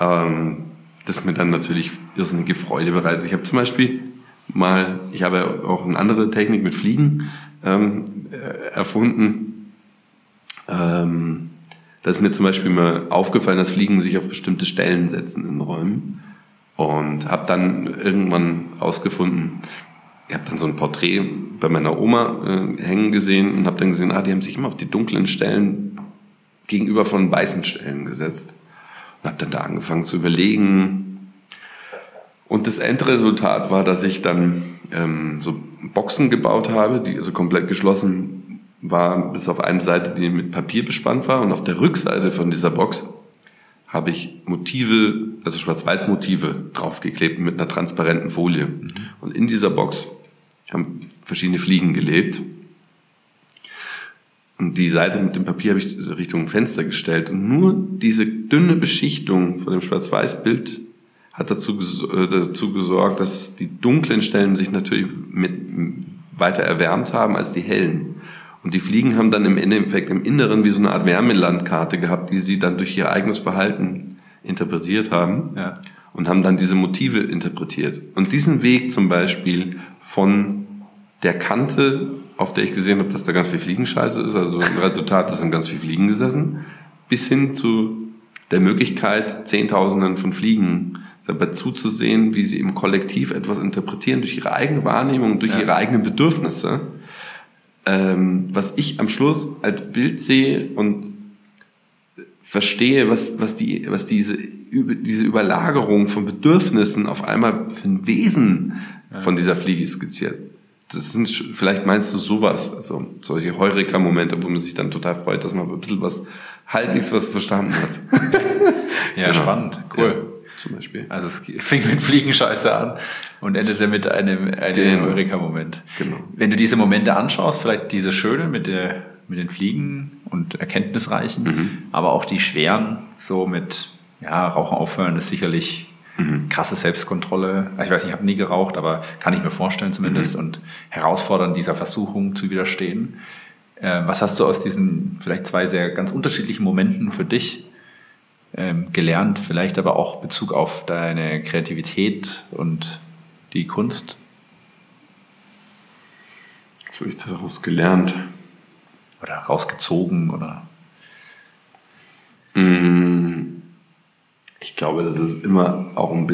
Speaker 4: ähm, das mir dann natürlich irrsinnige Freude bereitet. Ich habe zum Beispiel mal, ich habe auch eine andere Technik mit Fliegen ähm, äh, erfunden. Ähm, da ist mir zum Beispiel mal aufgefallen, dass Fliegen sich auf bestimmte Stellen setzen in Räumen. Und habe dann irgendwann rausgefunden, ich habe dann so ein Porträt bei meiner Oma äh, hängen gesehen und habe dann gesehen, ah, die haben sich immer auf die dunklen Stellen gegenüber von weißen Stellen gesetzt. Und habe dann da angefangen zu überlegen. Und das Endresultat war, dass ich dann ähm, so Boxen gebaut habe, die also komplett geschlossen war, bis auf eine Seite, die mit Papier bespannt war. Und auf der Rückseite von dieser Box habe ich Motive, also Schwarz-Weiß-Motive draufgeklebt mit einer transparenten Folie. Mhm. Und in dieser Box haben verschiedene Fliegen gelebt. Und die Seite mit dem Papier habe ich Richtung Fenster gestellt. Und nur diese dünne Beschichtung von dem Schwarz-Weiß-Bild hat dazu, äh, dazu gesorgt, dass die dunklen Stellen sich natürlich mit, weiter erwärmt haben als die hellen. Und die Fliegen haben dann im Endeffekt im Inneren wie so eine Art Wärmelandkarte gehabt, die sie dann durch ihr eigenes Verhalten interpretiert haben ja. und haben dann diese Motive interpretiert. Und diesen Weg zum Beispiel von der Kante, auf der ich gesehen habe, dass da ganz viel Fliegenscheiße ist, also im Resultat, da sind ganz viel Fliegen gesessen, bis hin zu der Möglichkeit, Zehntausenden von Fliegen dabei zuzusehen, wie sie im Kollektiv etwas interpretieren durch ihre eigene Wahrnehmung, durch ja. ihre eigenen Bedürfnisse ähm, was ich am Schluss als Bild sehe und verstehe, was, was, die, was diese, diese Überlagerung von Bedürfnissen auf einmal für ein Wesen von dieser Fliege skizziert. Das sind, vielleicht meinst du sowas, also solche Heureka-Momente, wo man sich dann total freut, dass man ein bisschen was, halbwegs was verstanden hat.
Speaker 3: ja, genau. spannend, cool. Ja
Speaker 4: zum Beispiel.
Speaker 3: Also es fing mit Fliegenscheiße an und endete mit einem, einem genau. Eureka-Moment. Genau. Wenn du diese Momente anschaust, vielleicht diese schönen mit, der, mit den Fliegen und erkenntnisreichen, mhm. aber auch die schweren, so mit ja, Rauchen aufhören, ist sicherlich mhm. krasse Selbstkontrolle. Ich weiß, ich habe nie geraucht, aber kann ich mir vorstellen zumindest mhm. und herausfordern dieser Versuchung zu widerstehen. Äh, was hast du aus diesen vielleicht zwei sehr ganz unterschiedlichen Momenten für dich ähm, gelernt, vielleicht aber auch Bezug auf deine Kreativität und die Kunst?
Speaker 4: Was habe ich daraus gelernt?
Speaker 3: Oder rausgezogen oder?
Speaker 4: Mm, ich glaube, das ist immer auch eine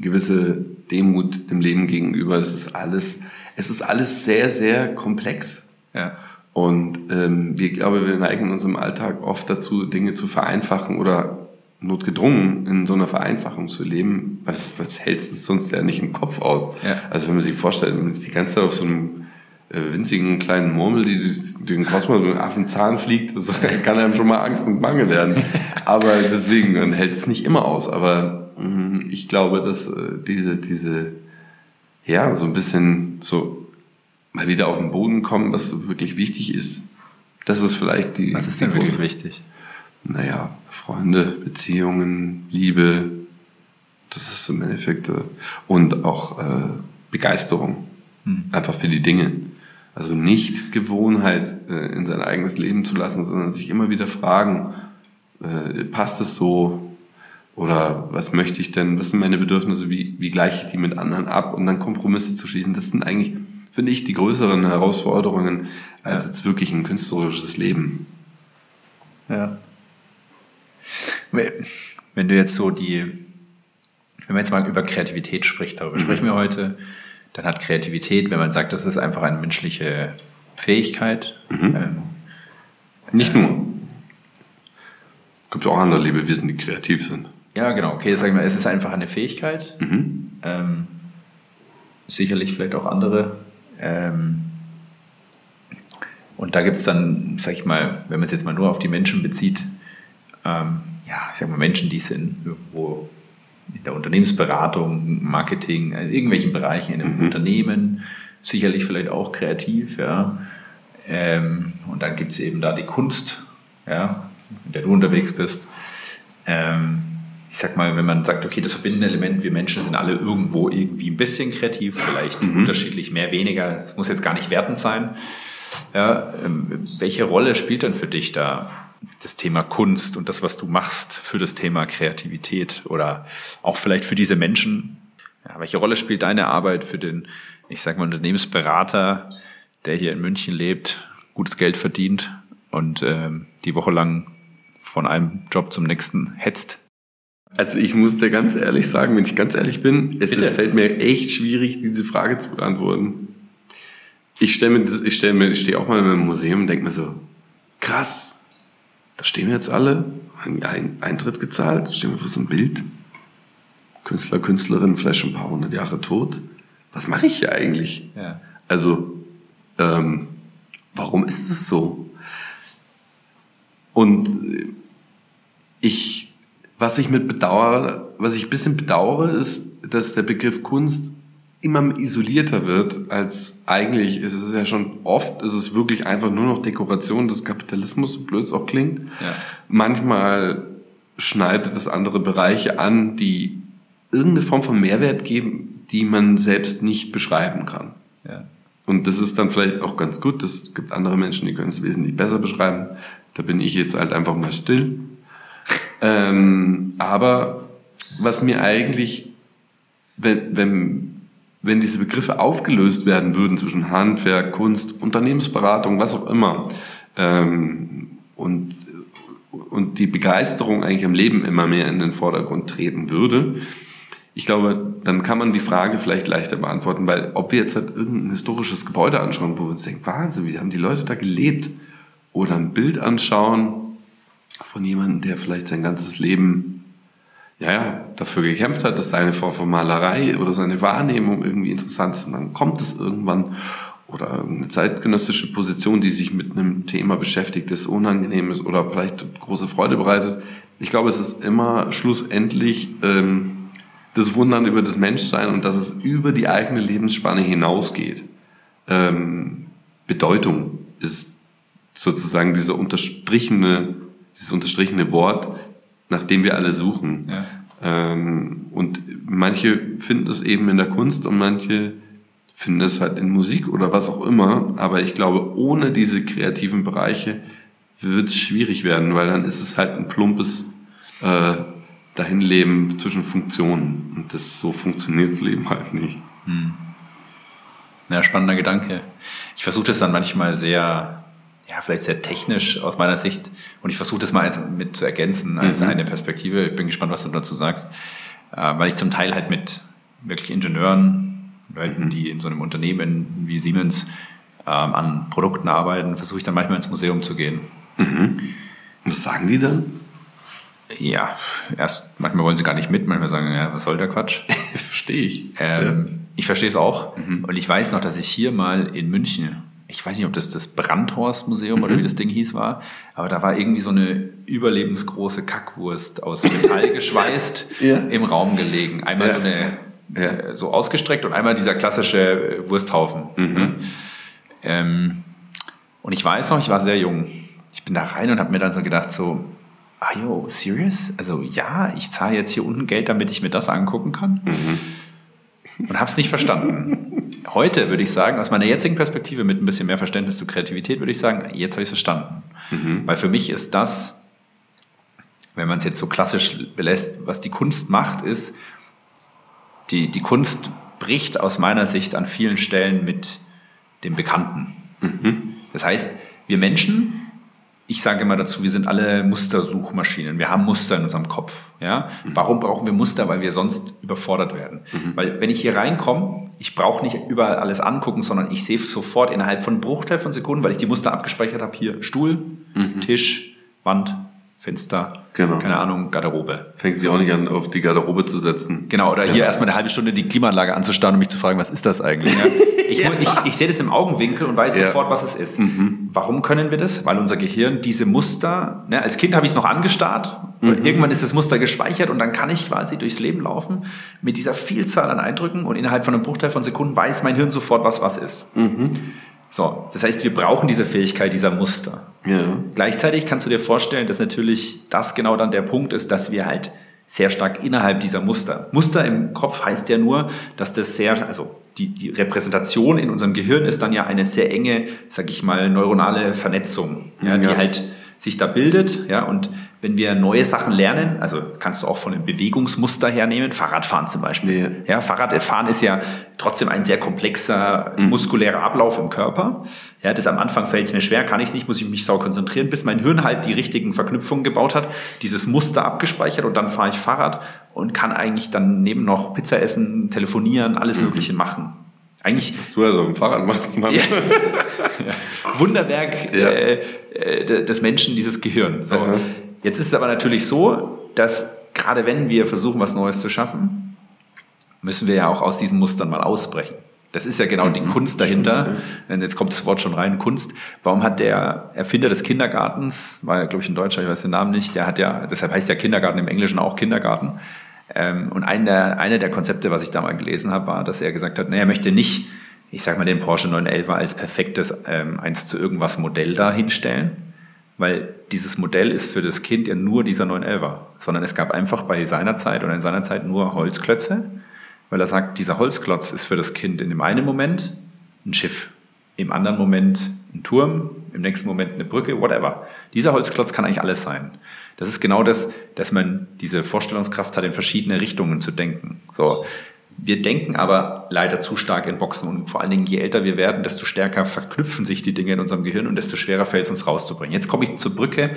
Speaker 4: gewisse Demut dem Leben gegenüber. Es ist alles, es ist alles sehr, sehr komplex. Ja. Und ähm, wir glaube, wir neigen uns im Alltag oft dazu, Dinge zu vereinfachen oder notgedrungen in so einer Vereinfachung zu leben, was, was hältst du sonst ja nicht im Kopf aus? Ja. Also wenn man sich vorstellt, wenn man jetzt die ganze Zeit auf so einem winzigen kleinen Murmel, die durch den Kosmos mit einem Affenzahn fliegt, das kann einem schon mal Angst und Bange werden. Aber deswegen, man hält es nicht immer aus. Aber mh, mm, ich glaube, dass äh, diese, diese, ja, so ein bisschen so mal wieder auf den Boden kommen, was wirklich wichtig ist. Das ist vielleicht die.
Speaker 3: Was ist denn wirklich wichtig?
Speaker 4: naja, Freunde, Beziehungen, Liebe, das ist im Endeffekt, äh, und auch äh, Begeisterung, hm. einfach für die Dinge. Also nicht Gewohnheit äh, in sein eigenes Leben zu lassen, sondern sich immer wieder fragen, äh, passt es so? Oder was möchte ich denn? Was sind meine Bedürfnisse? Wie, wie gleiche ich die mit anderen ab? Und dann Kompromisse zu schließen. Das sind eigentlich, finde ich, die größeren Herausforderungen als jetzt wirklich ein künstlerisches Leben.
Speaker 3: Ja. Wenn du jetzt so die, wenn man jetzt mal über Kreativität spricht, darüber mhm. sprechen wir heute, dann hat Kreativität, wenn man sagt, das ist einfach eine menschliche Fähigkeit. Mhm. Ähm,
Speaker 4: Nicht nur. Gibt auch andere Lebewesen, die kreativ sind.
Speaker 3: Ja, genau. Okay, sag ich mal, es ist einfach eine Fähigkeit. Mhm. Ähm, sicherlich vielleicht auch andere. Ähm, und da gibt es dann, sag ich mal, wenn man es jetzt mal nur auf die Menschen bezieht, ähm, ja, ich sag mal, Menschen, die sind irgendwo in der Unternehmensberatung, Marketing, in irgendwelchen Bereichen in einem mhm. Unternehmen, sicherlich vielleicht auch kreativ, ja. Ähm, und dann gibt es eben da die Kunst, ja, in der du unterwegs bist. Ähm, ich sag mal, wenn man sagt, okay, das verbindende Element, wir Menschen sind alle irgendwo irgendwie ein bisschen kreativ, vielleicht mhm. unterschiedlich, mehr, weniger, es muss jetzt gar nicht wertend sein. Ja, ähm, welche Rolle spielt denn für dich da das Thema Kunst und das, was du machst für das Thema Kreativität oder auch vielleicht für diese Menschen? Ja, welche Rolle spielt deine Arbeit für den, ich sag mal, Unternehmensberater, der hier in München lebt, gutes Geld verdient und ähm, die Woche lang von einem Job zum nächsten hetzt?
Speaker 4: Also ich muss dir ganz ehrlich sagen, wenn ich ganz ehrlich bin, es, es fällt mir echt schwierig, diese Frage zu beantworten. Ich stelle mir, ich stelle mir, ich stehe auch mal in einem Museum und denke mir so, krass, da stehen wir jetzt alle, haben einen Eintritt gezahlt, da stehen wir vor so einem Bild. Künstler, Künstlerin, vielleicht schon ein paar hundert Jahre tot. Was mache ich hier eigentlich? Ja. Also, ähm, warum ist es so? Und ich, was ich mit bedauere, was ich ein bisschen bedauere, ist, dass der Begriff Kunst immer isolierter wird, als eigentlich ist es ja schon oft, ist es wirklich einfach nur noch Dekoration des Kapitalismus, so blöd es auch klingt. Ja. Manchmal schneidet es andere Bereiche an, die irgendeine Form von Mehrwert geben, die man selbst nicht beschreiben kann. Ja. Und das ist dann vielleicht auch ganz gut. Es gibt andere Menschen, die können es wesentlich besser beschreiben. Da bin ich jetzt halt einfach mal still. ähm, aber was mir eigentlich, wenn, wenn, wenn diese Begriffe aufgelöst werden würden zwischen Handwerk, Kunst, Unternehmensberatung, was auch immer, ähm, und, und die Begeisterung eigentlich am Leben immer mehr in den Vordergrund treten würde, ich glaube, dann kann man die Frage vielleicht leichter beantworten, weil ob wir jetzt halt irgendein historisches Gebäude anschauen, wo wir uns denken, Wahnsinn, wie haben die Leute da gelebt? Oder ein Bild anschauen von jemandem, der vielleicht sein ganzes Leben ja, ja, dafür gekämpft hat, dass seine Form von Malerei oder seine Wahrnehmung irgendwie interessant ist. Und dann kommt es irgendwann oder eine zeitgenössische Position, die sich mit einem Thema beschäftigt, das unangenehm ist oder vielleicht große Freude bereitet. Ich glaube, es ist immer schlussendlich ähm, das Wundern über das Menschsein und dass es über die eigene Lebensspanne hinausgeht. Ähm, Bedeutung ist sozusagen dieser unterstrichene, dieses unterstrichene Wort, nach dem wir alle suchen. Ja. Ähm, und manche finden es eben in der Kunst und manche finden es halt in Musik oder was auch immer. Aber ich glaube, ohne diese kreativen Bereiche wird es schwierig werden, weil dann ist es halt ein plumpes äh, Dahinleben zwischen Funktionen. Und das so funktioniert das Leben halt nicht. Hm.
Speaker 3: Ja, spannender Gedanke. Ich versuche das dann manchmal sehr ja, vielleicht sehr technisch aus meiner Sicht. Und ich versuche das mal mit zu ergänzen als mhm. eine Perspektive. Ich bin gespannt, was du dazu sagst. Äh, weil ich zum Teil halt mit wirklich Ingenieuren, Leuten, mhm. die in so einem Unternehmen wie Siemens ähm, an Produkten arbeiten, versuche ich dann manchmal ins Museum zu gehen.
Speaker 4: Mhm. Was sagen die dann?
Speaker 3: Ja, erst manchmal wollen sie gar nicht mit, manchmal sagen, ja, was soll der Quatsch?
Speaker 4: verstehe ich.
Speaker 3: Ähm, ja. Ich verstehe es auch. Mhm. Und ich weiß noch, dass ich hier mal in München ich weiß nicht, ob das das Brandhorst-Museum mhm. oder wie das Ding hieß war, aber da war irgendwie so eine überlebensgroße Kackwurst aus Metall geschweißt ja. im Raum gelegen. Einmal ja. so eine ja. so ausgestreckt und einmal dieser klassische Wursthaufen. Mhm. Ne? Ähm, und ich weiß noch, ich war sehr jung. Ich bin da rein und habe mir dann so gedacht, so, ah yo, serious? Also ja, ich zahle jetzt hier unten Geld, damit ich mir das angucken kann. Mhm. Und habe es nicht verstanden heute würde ich sagen, aus meiner jetzigen Perspektive mit ein bisschen mehr Verständnis zu Kreativität, würde ich sagen, jetzt habe ich es verstanden. Mhm. Weil für mich ist das, wenn man es jetzt so klassisch belässt, was die Kunst macht, ist, die, die Kunst bricht aus meiner Sicht an vielen Stellen mit dem Bekannten. Mhm. Das heißt, wir Menschen ich sage immer dazu, wir sind alle Mustersuchmaschinen. Wir haben Muster in unserem Kopf. Ja? Mhm. Warum brauchen wir Muster? Weil wir sonst überfordert werden. Mhm. Weil wenn ich hier reinkomme, ich brauche nicht überall alles angucken, sondern ich sehe sofort innerhalb von Bruchteil von Sekunden, weil ich die Muster abgespeichert habe, hier Stuhl, mhm. Tisch, Wand, Fenster, genau. keine Ahnung, Garderobe.
Speaker 4: Fängst du auch nicht an, auf die Garderobe zu setzen.
Speaker 3: Genau, oder hier ja. erstmal eine halbe Stunde die Klimaanlage anzustarren und mich zu fragen, was ist das eigentlich? Ja? Ich, ja. ich, ich, sehe das im Augenwinkel und weiß sofort, was es ist. Mhm. Warum können wir das? Weil unser Gehirn diese Muster, ne, als Kind habe ich es noch angestarrt, mhm. irgendwann ist das Muster gespeichert und dann kann ich quasi durchs Leben laufen mit dieser Vielzahl an Eindrücken und innerhalb von einem Bruchteil von Sekunden weiß mein Hirn sofort, was was ist. Mhm. So, das heißt, wir brauchen diese Fähigkeit dieser Muster.
Speaker 4: Ja.
Speaker 3: Gleichzeitig kannst du dir vorstellen, dass natürlich das genau dann der Punkt ist, dass wir halt sehr stark innerhalb dieser Muster. Muster im Kopf heißt ja nur, dass das sehr, also die, die Repräsentation in unserem Gehirn ist dann ja eine sehr enge, sag ich mal, neuronale Vernetzung, ja, die
Speaker 4: Ja.
Speaker 3: halt sich da bildet, ja, und wenn wir neue Sachen lernen, also kannst du auch von einem Bewegungsmuster hernehmen, Fahrradfahren zum Beispiel. Ja, Fahrradfahren ist ja trotzdem ein sehr komplexer muskulärer Ablauf im Körper. Ja, das am Anfang fällt es mir schwer, kann ich es nicht, muss ich mich sau konzentrieren, bis mein Hirn halt die richtigen Verknüpfungen gebaut hat, dieses Muster abgespeichert und dann fahre ich Fahrrad und kann eigentlich dann neben noch Pizza essen, telefonieren, alles Mögliche machen. Eigentlich
Speaker 4: Was du also auf dem Fahrrad machst, Mann.
Speaker 3: ja. Wunderwerk
Speaker 4: Ja.
Speaker 3: äh, äh, des Menschen, dieses Gehirn. So.
Speaker 4: Aha.
Speaker 3: Jetzt ist es aber natürlich so, dass gerade wenn wir versuchen, was Neues zu schaffen, müssen wir ja auch aus diesen Mustern mal ausbrechen. Das ist ja genau die Kunst dahinter. Denn Jetzt kommt das Wort schon rein, Kunst. Warum hat der Erfinder des Kindergartens, war ja, glaube ich, ein Deutscher, ich weiß den Namen nicht, der hat ja, deshalb heißt ja Kindergarten im Englischen auch Kindergarten. Ähm, und ein der, eine der Konzepte, was ich da mal gelesen habe, war, dass er gesagt hat, nee, er möchte nicht, ich sag mal, den Porsche 911 als perfektes ähm, 1 zu irgendwas Modell da hinstellen, weil dieses Modell ist für das Kind ja nur dieser 911er, sondern es gab einfach bei seiner Zeit oder in seiner Zeit nur Holzklötze, weil er sagt, dieser Holzklotz ist für das Kind in dem einen Moment ein Schiff, im anderen Moment ein Turm, im nächsten Moment eine Brücke, whatever. Dieser Holzklotz kann eigentlich alles sein. Das ist genau das, dass man diese Vorstellungskraft hat, in verschiedene Richtungen zu denken. So. Wir denken aber leider zu stark in Boxen und vor allen Dingen, je älter wir werden, desto stärker verknüpfen sich die Dinge in unserem Gehirn und desto schwerer fällt es uns rauszubringen. Jetzt komme ich zur Brücke.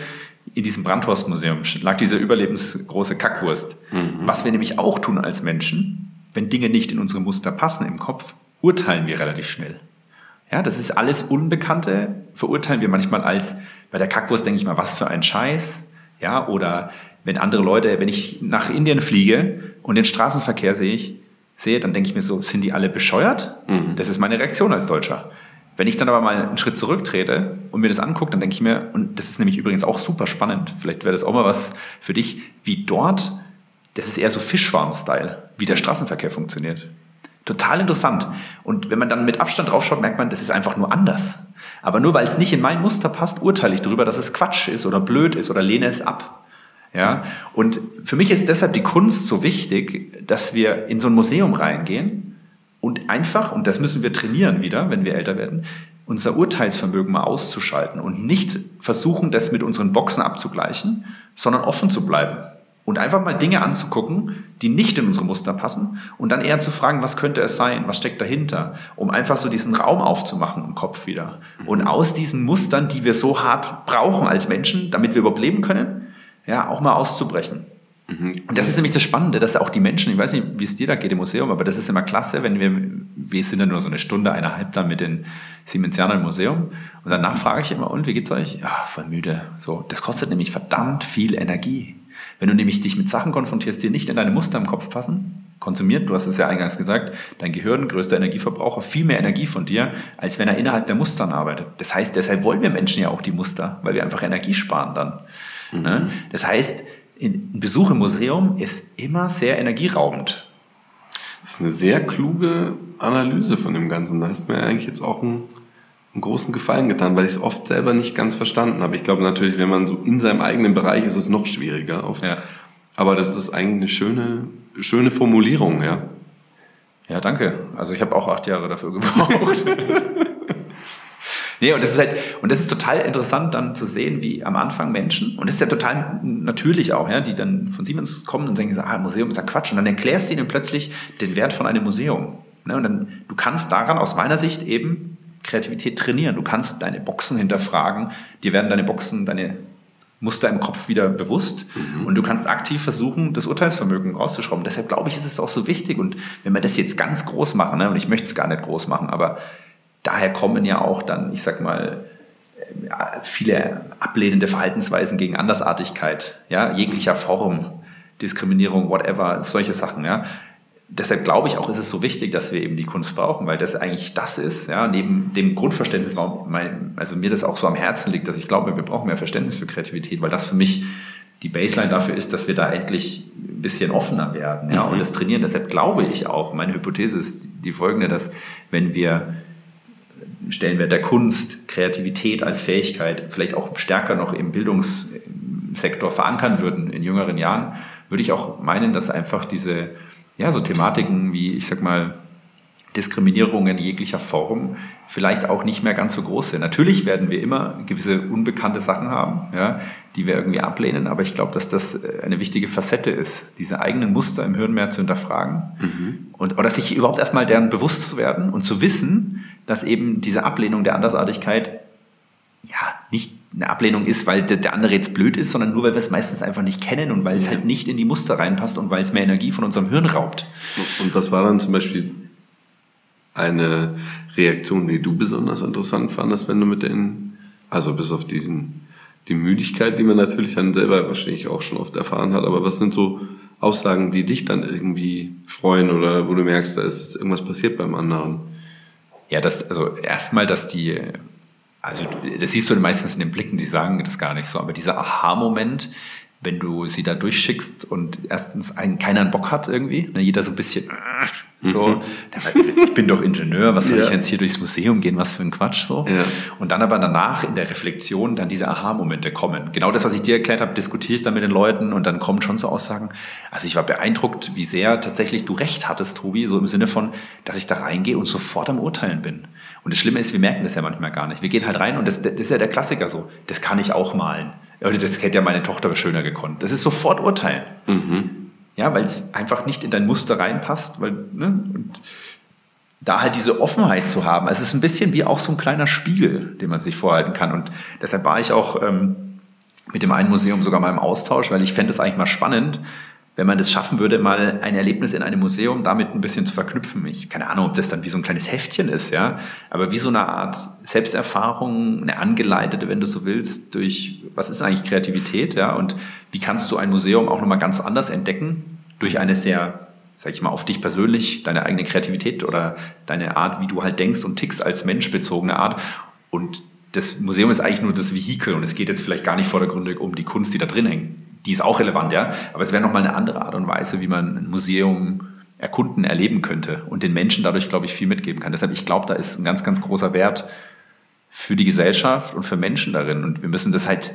Speaker 3: In diesem Brandhorst-Museum lag diese überlebensgroße Kackwurst. Was wir nämlich auch tun als Menschen, wenn Dinge nicht in unsere Muster passen im Kopf, urteilen wir relativ schnell. Ja, das ist alles Unbekannte, verurteilen wir manchmal als, bei der Kackwurst denke ich mal, was für ein Scheiß. Ja, oder wenn andere Leute, wenn ich nach Indien fliege und den Straßenverkehr sehe ich, sehe, dann denke ich mir so, sind die alle bescheuert? Das ist meine Reaktion als Deutscher. Wenn ich dann aber mal einen Schritt zurücktrete und mir das angucke, dann denke ich mir, und das ist nämlich übrigens auch super spannend, vielleicht wäre das auch mal was für dich, wie dort, das ist eher so Fischfarm-Style, wie der Straßenverkehr funktioniert. Total interessant. Und wenn man dann mit Abstand draufschaut, merkt man, das ist einfach nur anders. Aber nur weil es nicht in mein Muster passt, urteile ich darüber, dass es Quatsch ist oder blöd ist oder lehne es ab. Ja, und für mich ist deshalb die Kunst so wichtig, dass wir in so ein Museum reingehen und einfach, und das müssen wir trainieren wieder, wenn wir älter werden, unser Urteilsvermögen mal auszuschalten und nicht versuchen, das mit unseren Boxen abzugleichen, sondern offen zu bleiben und einfach mal Dinge anzugucken, die nicht in unsere Muster passen und dann eher zu fragen, was könnte es sein, was steckt dahinter, um einfach so diesen Raum aufzumachen im Kopf wieder. Und aus diesen Mustern, die wir so hart brauchen als Menschen, damit wir überhaupt leben können, ja, auch mal auszubrechen. Und das ist nämlich das Spannende, dass auch die Menschen, ich weiß nicht, wie es dir da geht im Museum, aber das ist immer klasse, wenn wir, wir sind ja nur so eine Stunde, eineinhalb dann mit den Siemensianern im Museum und danach frage ich immer, und wie geht's euch? Ja, voll müde. So, das kostet nämlich verdammt viel Energie. Wenn du nämlich dich mit Sachen konfrontierst, die nicht in deine Muster im Kopf passen, konsumiert, du hast es ja eingangs gesagt, dein Gehirn, größter Energieverbraucher, viel mehr Energie von dir, als wenn er innerhalb der Mustern arbeitet. Das heißt, deshalb wollen wir Menschen ja auch die Muster, weil wir einfach Energie sparen dann. Ne? Das heißt, ein Besuch im Museum ist immer sehr energieraubend.
Speaker 4: Das ist eine sehr kluge Analyse von dem Ganzen. Da hast du mir eigentlich jetzt auch einen, einen großen Gefallen getan, weil ich es oft selber nicht ganz verstanden habe. Ich glaube natürlich, wenn man so in seinem eigenen Bereich ist, ist es noch schwieriger. Oft.
Speaker 3: Ja.
Speaker 4: Aber das ist eigentlich eine schöne, schöne Formulierung, ja.
Speaker 3: Ja, danke. Also ich habe auch acht Jahre dafür gebraucht. nee, und das ist halt, und das ist total interessant dann zu sehen, wie am Anfang Menschen, und das ist ja total natürlich auch, ja, die dann von Siemens kommen und denken, ah, Museum ist ja Quatsch. Und dann erklärst du ihnen plötzlich den Wert von einem Museum. Ne? Und dann, du kannst daran aus meiner Sicht eben Kreativität trainieren. Du kannst deine Boxen hinterfragen, dir werden deine Boxen, deine Muster im Kopf wieder bewusst und du kannst aktiv versuchen, das Urteilsvermögen rauszuschrauben. Deshalb glaube ich, ist es auch so wichtig und wenn wir das jetzt ganz groß machen, ne, und ich möchte es gar nicht groß machen, aber daher kommen ja auch dann, ich sag mal, äh, viele ablehnende Verhaltensweisen gegen Andersartigkeit, ja, jeglicher Form, Diskriminierung, whatever, solche Sachen, ja. Deshalb glaube ich auch, ist es so wichtig, dass wir eben die Kunst brauchen, weil das eigentlich das ist, ja, neben dem Grundverständnis, warum mein, also mir das auch so am Herzen liegt, dass ich glaube, wir brauchen mehr Verständnis für Kreativität, weil das für mich die Baseline dafür ist, dass wir da endlich ein bisschen offener werden, ja, und das trainieren. Deshalb glaube ich auch, meine Hypothese ist die folgende, dass wenn wir Stellenwert der Kunst, Kreativität als Fähigkeit vielleicht auch stärker noch im Bildungssektor verankern würden in jüngeren Jahren, würde ich auch meinen, dass einfach diese, ja, so Thematiken wie, ich sag mal, Diskriminierung in jeglicher Form vielleicht auch nicht mehr ganz so groß sind. Natürlich werden wir immer gewisse unbekannte Sachen haben, ja, die wir irgendwie ablehnen, aber ich glaube, dass das eine wichtige Facette ist, diese eigenen Muster im Hirn mehr zu hinterfragen mhm. und oder sich überhaupt erstmal deren bewusst zu werden und zu wissen, dass eben diese Ablehnung der Andersartigkeit ja nicht eine Ablehnung ist, weil der andere jetzt blöd ist, sondern nur weil wir es meistens einfach nicht kennen und weil es halt nicht in die Muster reinpasst und weil es mehr Energie von unserem Hirn raubt.
Speaker 4: Und was war dann zum Beispiel eine Reaktion, die du besonders interessant fandest, wenn du mit denen, also bis auf diesen, die Müdigkeit, die man natürlich dann selber wahrscheinlich auch schon oft erfahren hat, aber was sind so Aussagen, die dich dann irgendwie freuen oder wo du merkst, da ist irgendwas passiert beim anderen?
Speaker 3: Ja, das, also erstmal, dass die, also das siehst du meistens in den Blicken, die sagen das gar nicht so, aber dieser Aha-Moment, wenn du sie da durchschickst und erstens einen, keiner einen Bock hat irgendwie, ne, jeder so ein bisschen so, mhm. ich bin doch Ingenieur, was soll ja. ich jetzt hier durchs Museum gehen, was für ein Quatsch so. Ja. Und dann aber danach in der Reflexion dann diese Aha-Momente kommen. Genau das, was ich dir erklärt habe, diskutiere ich dann mit den Leuten und dann kommen schon so Aussagen. Also ich war beeindruckt, wie sehr tatsächlich du recht hattest, Tobi, so im Sinne von, dass ich da reingehe und sofort am Urteilen bin. Und das Schlimme ist, wir merken das ja manchmal gar nicht. Wir gehen halt rein und das, das ist ja der Klassiker so. Das kann ich auch malen. Oder das hätte ja meine Tochter schöner gekonnt. Das ist sofort urteilen. Mhm. Ja, weil es einfach nicht in dein Muster reinpasst, weil, ne, und da halt diese Offenheit zu haben. Also es ist ein bisschen wie auch so ein kleiner Spiegel, den man sich vorhalten kann. Und deshalb war ich auch ähm, mit dem einen Museum sogar mal im Austausch, weil ich fände es eigentlich mal spannend, wenn man das schaffen würde, mal ein Erlebnis in einem Museum damit ein bisschen zu verknüpfen. Ich keine Ahnung, ob das dann wie so ein kleines Heftchen ist, ja, aber wie so eine Art Selbsterfahrung, eine angeleitete, wenn du so willst, durch was ist eigentlich Kreativität, ja, und wie kannst du ein Museum auch nochmal ganz anders entdecken durch eine sehr sag ich mal, auf dich persönlich, deine eigene Kreativität oder deine Art, wie du halt denkst und tickst als Mensch bezogene Art. Und das Museum ist eigentlich nur das Vehikel und es geht jetzt vielleicht gar nicht vordergründig um die Kunst, die da drin hängt die ist auch relevant, ja. Aber es wäre nochmal eine andere Art und Weise, wie man ein Museum erkunden, erleben könnte und den Menschen dadurch, glaube ich, viel mitgeben kann. Deshalb, ich glaube, da ist ein ganz, ganz großer Wert für die Gesellschaft und für Menschen darin. Und wir müssen das halt,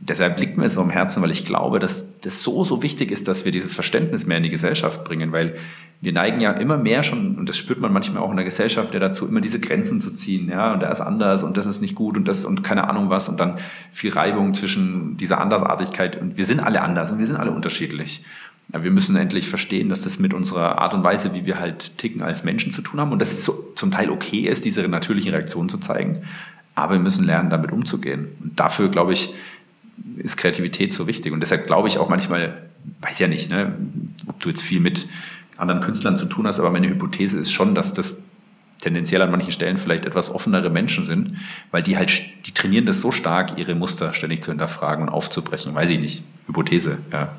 Speaker 3: deshalb liegt mir so am Herzen, weil ich glaube, dass das so, so wichtig ist, dass wir dieses Verständnis mehr in die Gesellschaft bringen, weil wir neigen ja immer mehr schon, und das spürt man manchmal auch in der Gesellschaft, ja dazu, immer diese Grenzen zu ziehen, ja, und der ist anders und das ist nicht gut und das und keine Ahnung was und dann viel Reibung zwischen dieser Andersartigkeit und wir sind alle anders und wir sind alle unterschiedlich. Ja, wir müssen endlich verstehen, dass das mit unserer Art und Weise, wie wir halt ticken als Menschen zu tun haben und dass es so, zum Teil okay ist, diese natürlichen Reaktionen zu zeigen, aber wir müssen lernen, damit umzugehen. Und dafür, glaube ich, ist Kreativität so wichtig. Und deshalb glaube ich auch manchmal, weiß ja nicht, ne, ob du jetzt viel mit anderen Künstlern zu tun hast, aber meine Hypothese ist schon, dass das tendenziell an manchen Stellen vielleicht etwas offenere Menschen sind, weil die halt, die trainieren das so stark, ihre Muster ständig zu hinterfragen und aufzubrechen. Weiß ich nicht. Hypothese, ja.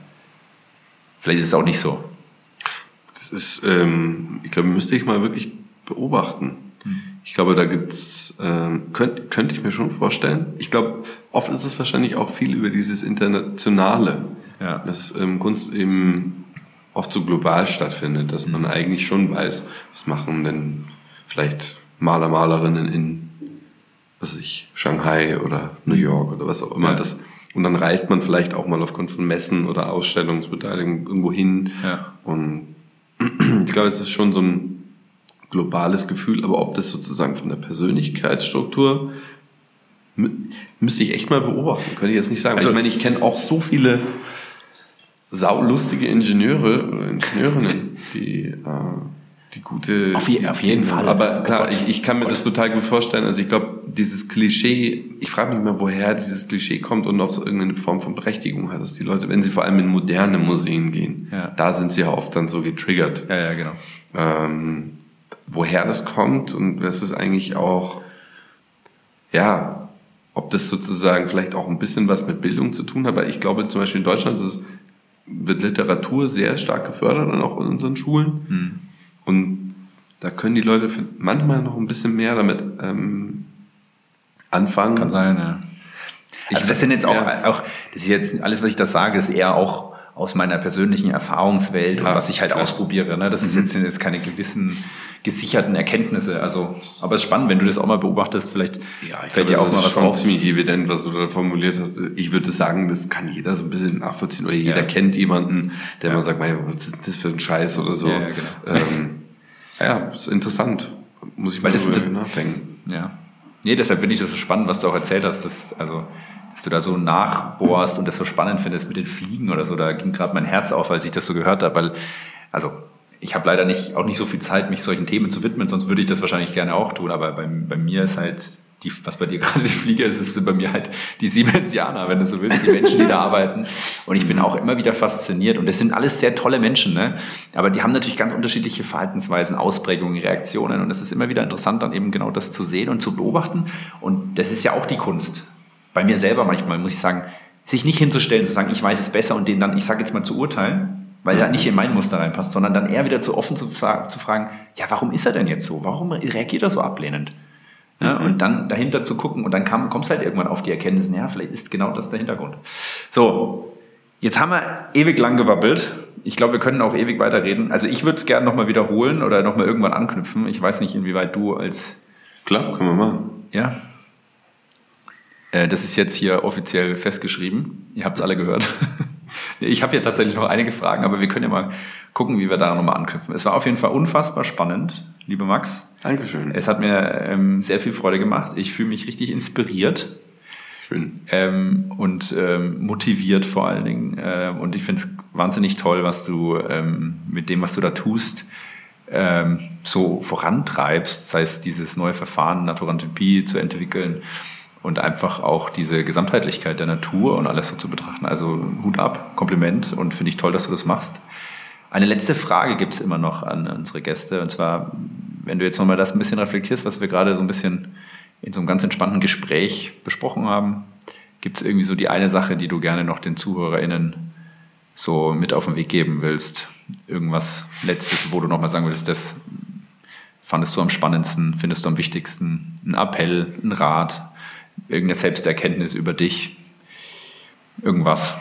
Speaker 3: Vielleicht ist es auch nicht so.
Speaker 4: Das ist, ähm, ich glaube, müsste ich mal wirklich beobachten. Hm. Ich glaube, da gibt's, ähm, könnte könnt ich mir schon vorstellen. Ich glaube, oft ist es wahrscheinlich auch viel über dieses Internationale. Ja. Dass ähm, Kunst eben oft so global stattfindet, dass man eigentlich schon weiß, was machen denn vielleicht Maler, Malerinnen in, was weiß ich, Shanghai oder New York oder was auch immer. Ja. Das, und dann reist man vielleicht auch mal aufgrund von Messen oder Ausstellungsbeteiligung irgendwo hin. Ja. Und ich glaube, es ist schon so ein globales Gefühl, aber ob das sozusagen von der Persönlichkeitsstruktur müsste ich echt mal beobachten, könnte ich jetzt nicht sagen. Also, ich meine, ich kenne auch so viele saulustige Ingenieure oder Ingenieurinnen, die, äh, die gute.
Speaker 3: Auf, je, auf jeden Fall.
Speaker 4: Aber klar, ich, ich kann mir das total gut vorstellen. Also ich glaube, dieses Klischee, ich frage mich mal, woher dieses Klischee kommt und ob es irgendeine Form von Berechtigung hat, dass die Leute, wenn sie vor allem in moderne Museen gehen, ja. da sind sie ja oft dann so getriggert.
Speaker 3: Ja, ja, genau.
Speaker 4: Ähm, woher das kommt und das ist eigentlich auch, ja, ob das sozusagen vielleicht auch ein bisschen was mit Bildung zu tun hat, weil ich glaube zum Beispiel in Deutschland es wird Literatur sehr stark gefördert und auch in unseren Schulen. Mhm. Und da können die Leute manchmal noch ein bisschen mehr damit ähm, anfangen.
Speaker 3: Kann sein, ja. Also das sind jetzt auch, ja. auch, das ist jetzt alles, was ich da sage, ist eher auch aus meiner persönlichen Erfahrungswelt
Speaker 4: Ja,
Speaker 3: und was ich halt
Speaker 4: klar.
Speaker 3: ausprobiere. Ne? Das ist jetzt, sind jetzt keine gewissen gesicherten Erkenntnisse. Also, aber es ist spannend, wenn du das auch mal beobachtest, vielleicht
Speaker 4: Ja, ich
Speaker 3: fällt
Speaker 4: glaube,
Speaker 3: dir auch
Speaker 4: das
Speaker 3: mal was
Speaker 4: schon
Speaker 3: auf.
Speaker 4: ziemlich evident, was du da formuliert hast. Ich würde sagen, das kann jeder so ein bisschen nachvollziehen. Oder jeder
Speaker 3: Ja.
Speaker 4: kennt jemanden, der mal sagt, "Mei, was ist das für ein Scheiß oder so.
Speaker 3: Ja, ja, genau.
Speaker 4: ähm, ja, ist interessant. Muss ich
Speaker 3: Weil
Speaker 4: mal
Speaker 3: das-
Speaker 4: drüber
Speaker 3: das-
Speaker 4: nachdenken.
Speaker 3: Ja. Nee, deshalb finde ich das so spannend, was du auch erzählt hast, dass, also, dass du da so nachbohrst und das so spannend findest mit den Fliegen oder so. Da ging gerade mein Herz auf, als ich das so gehört habe, weil, also, ich habe leider nicht, auch nicht so viel Zeit, mich solchen Themen zu widmen, sonst würde ich das wahrscheinlich gerne auch tun, aber bei, bei mir ist halt, die, was bei dir gerade die Fliege ist, ist bei mir halt die Siemensianer, wenn du so willst, die Menschen, die da arbeiten. Und ich bin auch immer wieder fasziniert. Und das sind alles sehr tolle Menschen, ne? Aber die haben natürlich ganz unterschiedliche Verhaltensweisen, Ausprägungen, Reaktionen. Und es ist immer wieder interessant, dann eben genau das zu sehen und zu beobachten. Und das ist ja auch die Kunst. Bei mir selber manchmal muss ich sagen, sich nicht hinzustellen, zu sagen, ich weiß es besser und den dann, ich sage jetzt mal, zu urteilen, weil er nicht in mein Muster reinpasst, sondern dann eher wieder zu offen zu, zu fragen, ja, warum ist er denn jetzt so? Warum reagiert er so ablehnend? Ja, und dann dahinter zu gucken und dann kam, kommst halt irgendwann auf die Erkenntnis, ja, vielleicht ist genau das der Hintergrund. So, jetzt haben wir ewig lang gewabbelt. Ich glaube, wir können auch ewig weiterreden. Also ich würde es gerne nochmal wiederholen oder nochmal irgendwann anknüpfen. Ich weiß nicht, inwieweit du als
Speaker 4: Klar, können wir machen.
Speaker 3: ja. Äh, Das ist jetzt hier offiziell festgeschrieben. Ihr habt es alle gehört. Ich habe hier tatsächlich noch einige Fragen, aber wir können ja mal gucken, wie wir da nochmal anknüpfen. Es war auf jeden Fall unfassbar spannend, liebe Max.
Speaker 4: Dankeschön.
Speaker 3: Es hat mir ähm, sehr viel Freude gemacht. Ich fühle mich richtig inspiriert
Speaker 4: Schön.
Speaker 3: ähm, und ähm, motiviert vor allen Dingen. Ähm, und ich finde es wahnsinnig toll, was du ähm, mit dem, was du da tust, ähm, so vorantreibst, sei es dieses neue Verfahren Naturanthropie zu entwickeln und einfach auch diese Gesamtheitlichkeit der Natur und alles so zu betrachten. Also Hut ab, Kompliment und finde ich toll, dass du das machst. Eine letzte Frage gibt es immer noch an unsere Gäste und zwar, wenn du jetzt nochmal das ein bisschen reflektierst, was wir gerade so ein bisschen in so einem ganz entspannten Gespräch besprochen haben, gibt es irgendwie so die eine Sache, die du gerne noch den ZuhörerInnen so mit auf den Weg geben willst? Irgendwas Letztes, wo du nochmal sagen würdest, das fandest du am spannendsten, findest du am wichtigsten? Ein Appell, ein Rat, irgendeine Selbsterkenntnis über dich? Irgendwas?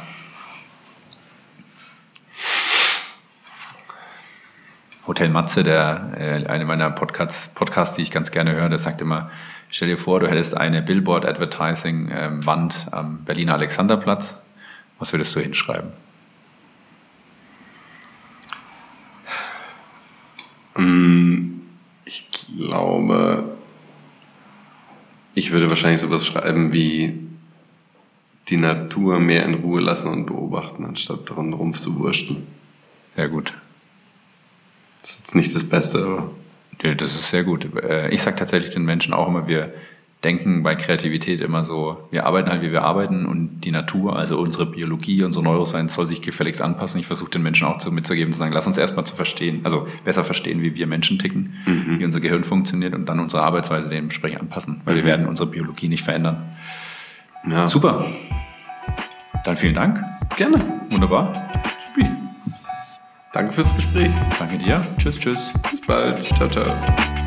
Speaker 3: Hotel Matze, der äh, eine meiner Podcasts, Podcasts, die ich ganz gerne höre, der sagt immer, stell dir vor, du hättest eine Billboard-Advertising-Wand am Berliner Alexanderplatz. Was würdest du hinschreiben?
Speaker 4: Ich glaube, ich würde wahrscheinlich sowas schreiben wie die Natur mehr in Ruhe lassen und beobachten, anstatt daran rumzuwurschteln.
Speaker 3: Sehr gut.
Speaker 4: Das ist jetzt nicht das Beste, aber
Speaker 3: Ja, das ist sehr gut. Äh, Ich sage tatsächlich den Menschen auch immer, wir denken bei Kreativität immer so, wir arbeiten halt, wie wir arbeiten und die Natur, also unsere Biologie, unsere Neuroscience soll sich gefälligst anpassen. Ich versuche den Menschen auch zu, mitzugeben, zu sagen, lass uns erstmal zu verstehen, also besser verstehen, wie wir Menschen ticken, wie unser Gehirn funktioniert und dann unsere Arbeitsweise dementsprechend anpassen, weil wir werden unsere Biologie nicht verändern.
Speaker 4: ja.
Speaker 3: Super. Dann vielen Dank.
Speaker 4: Gerne.
Speaker 3: Wunderbar.
Speaker 4: Supi. Danke fürs Gespräch.
Speaker 3: Danke dir. Tschüss, tschüss.
Speaker 4: Bis bald. Ciao, ciao.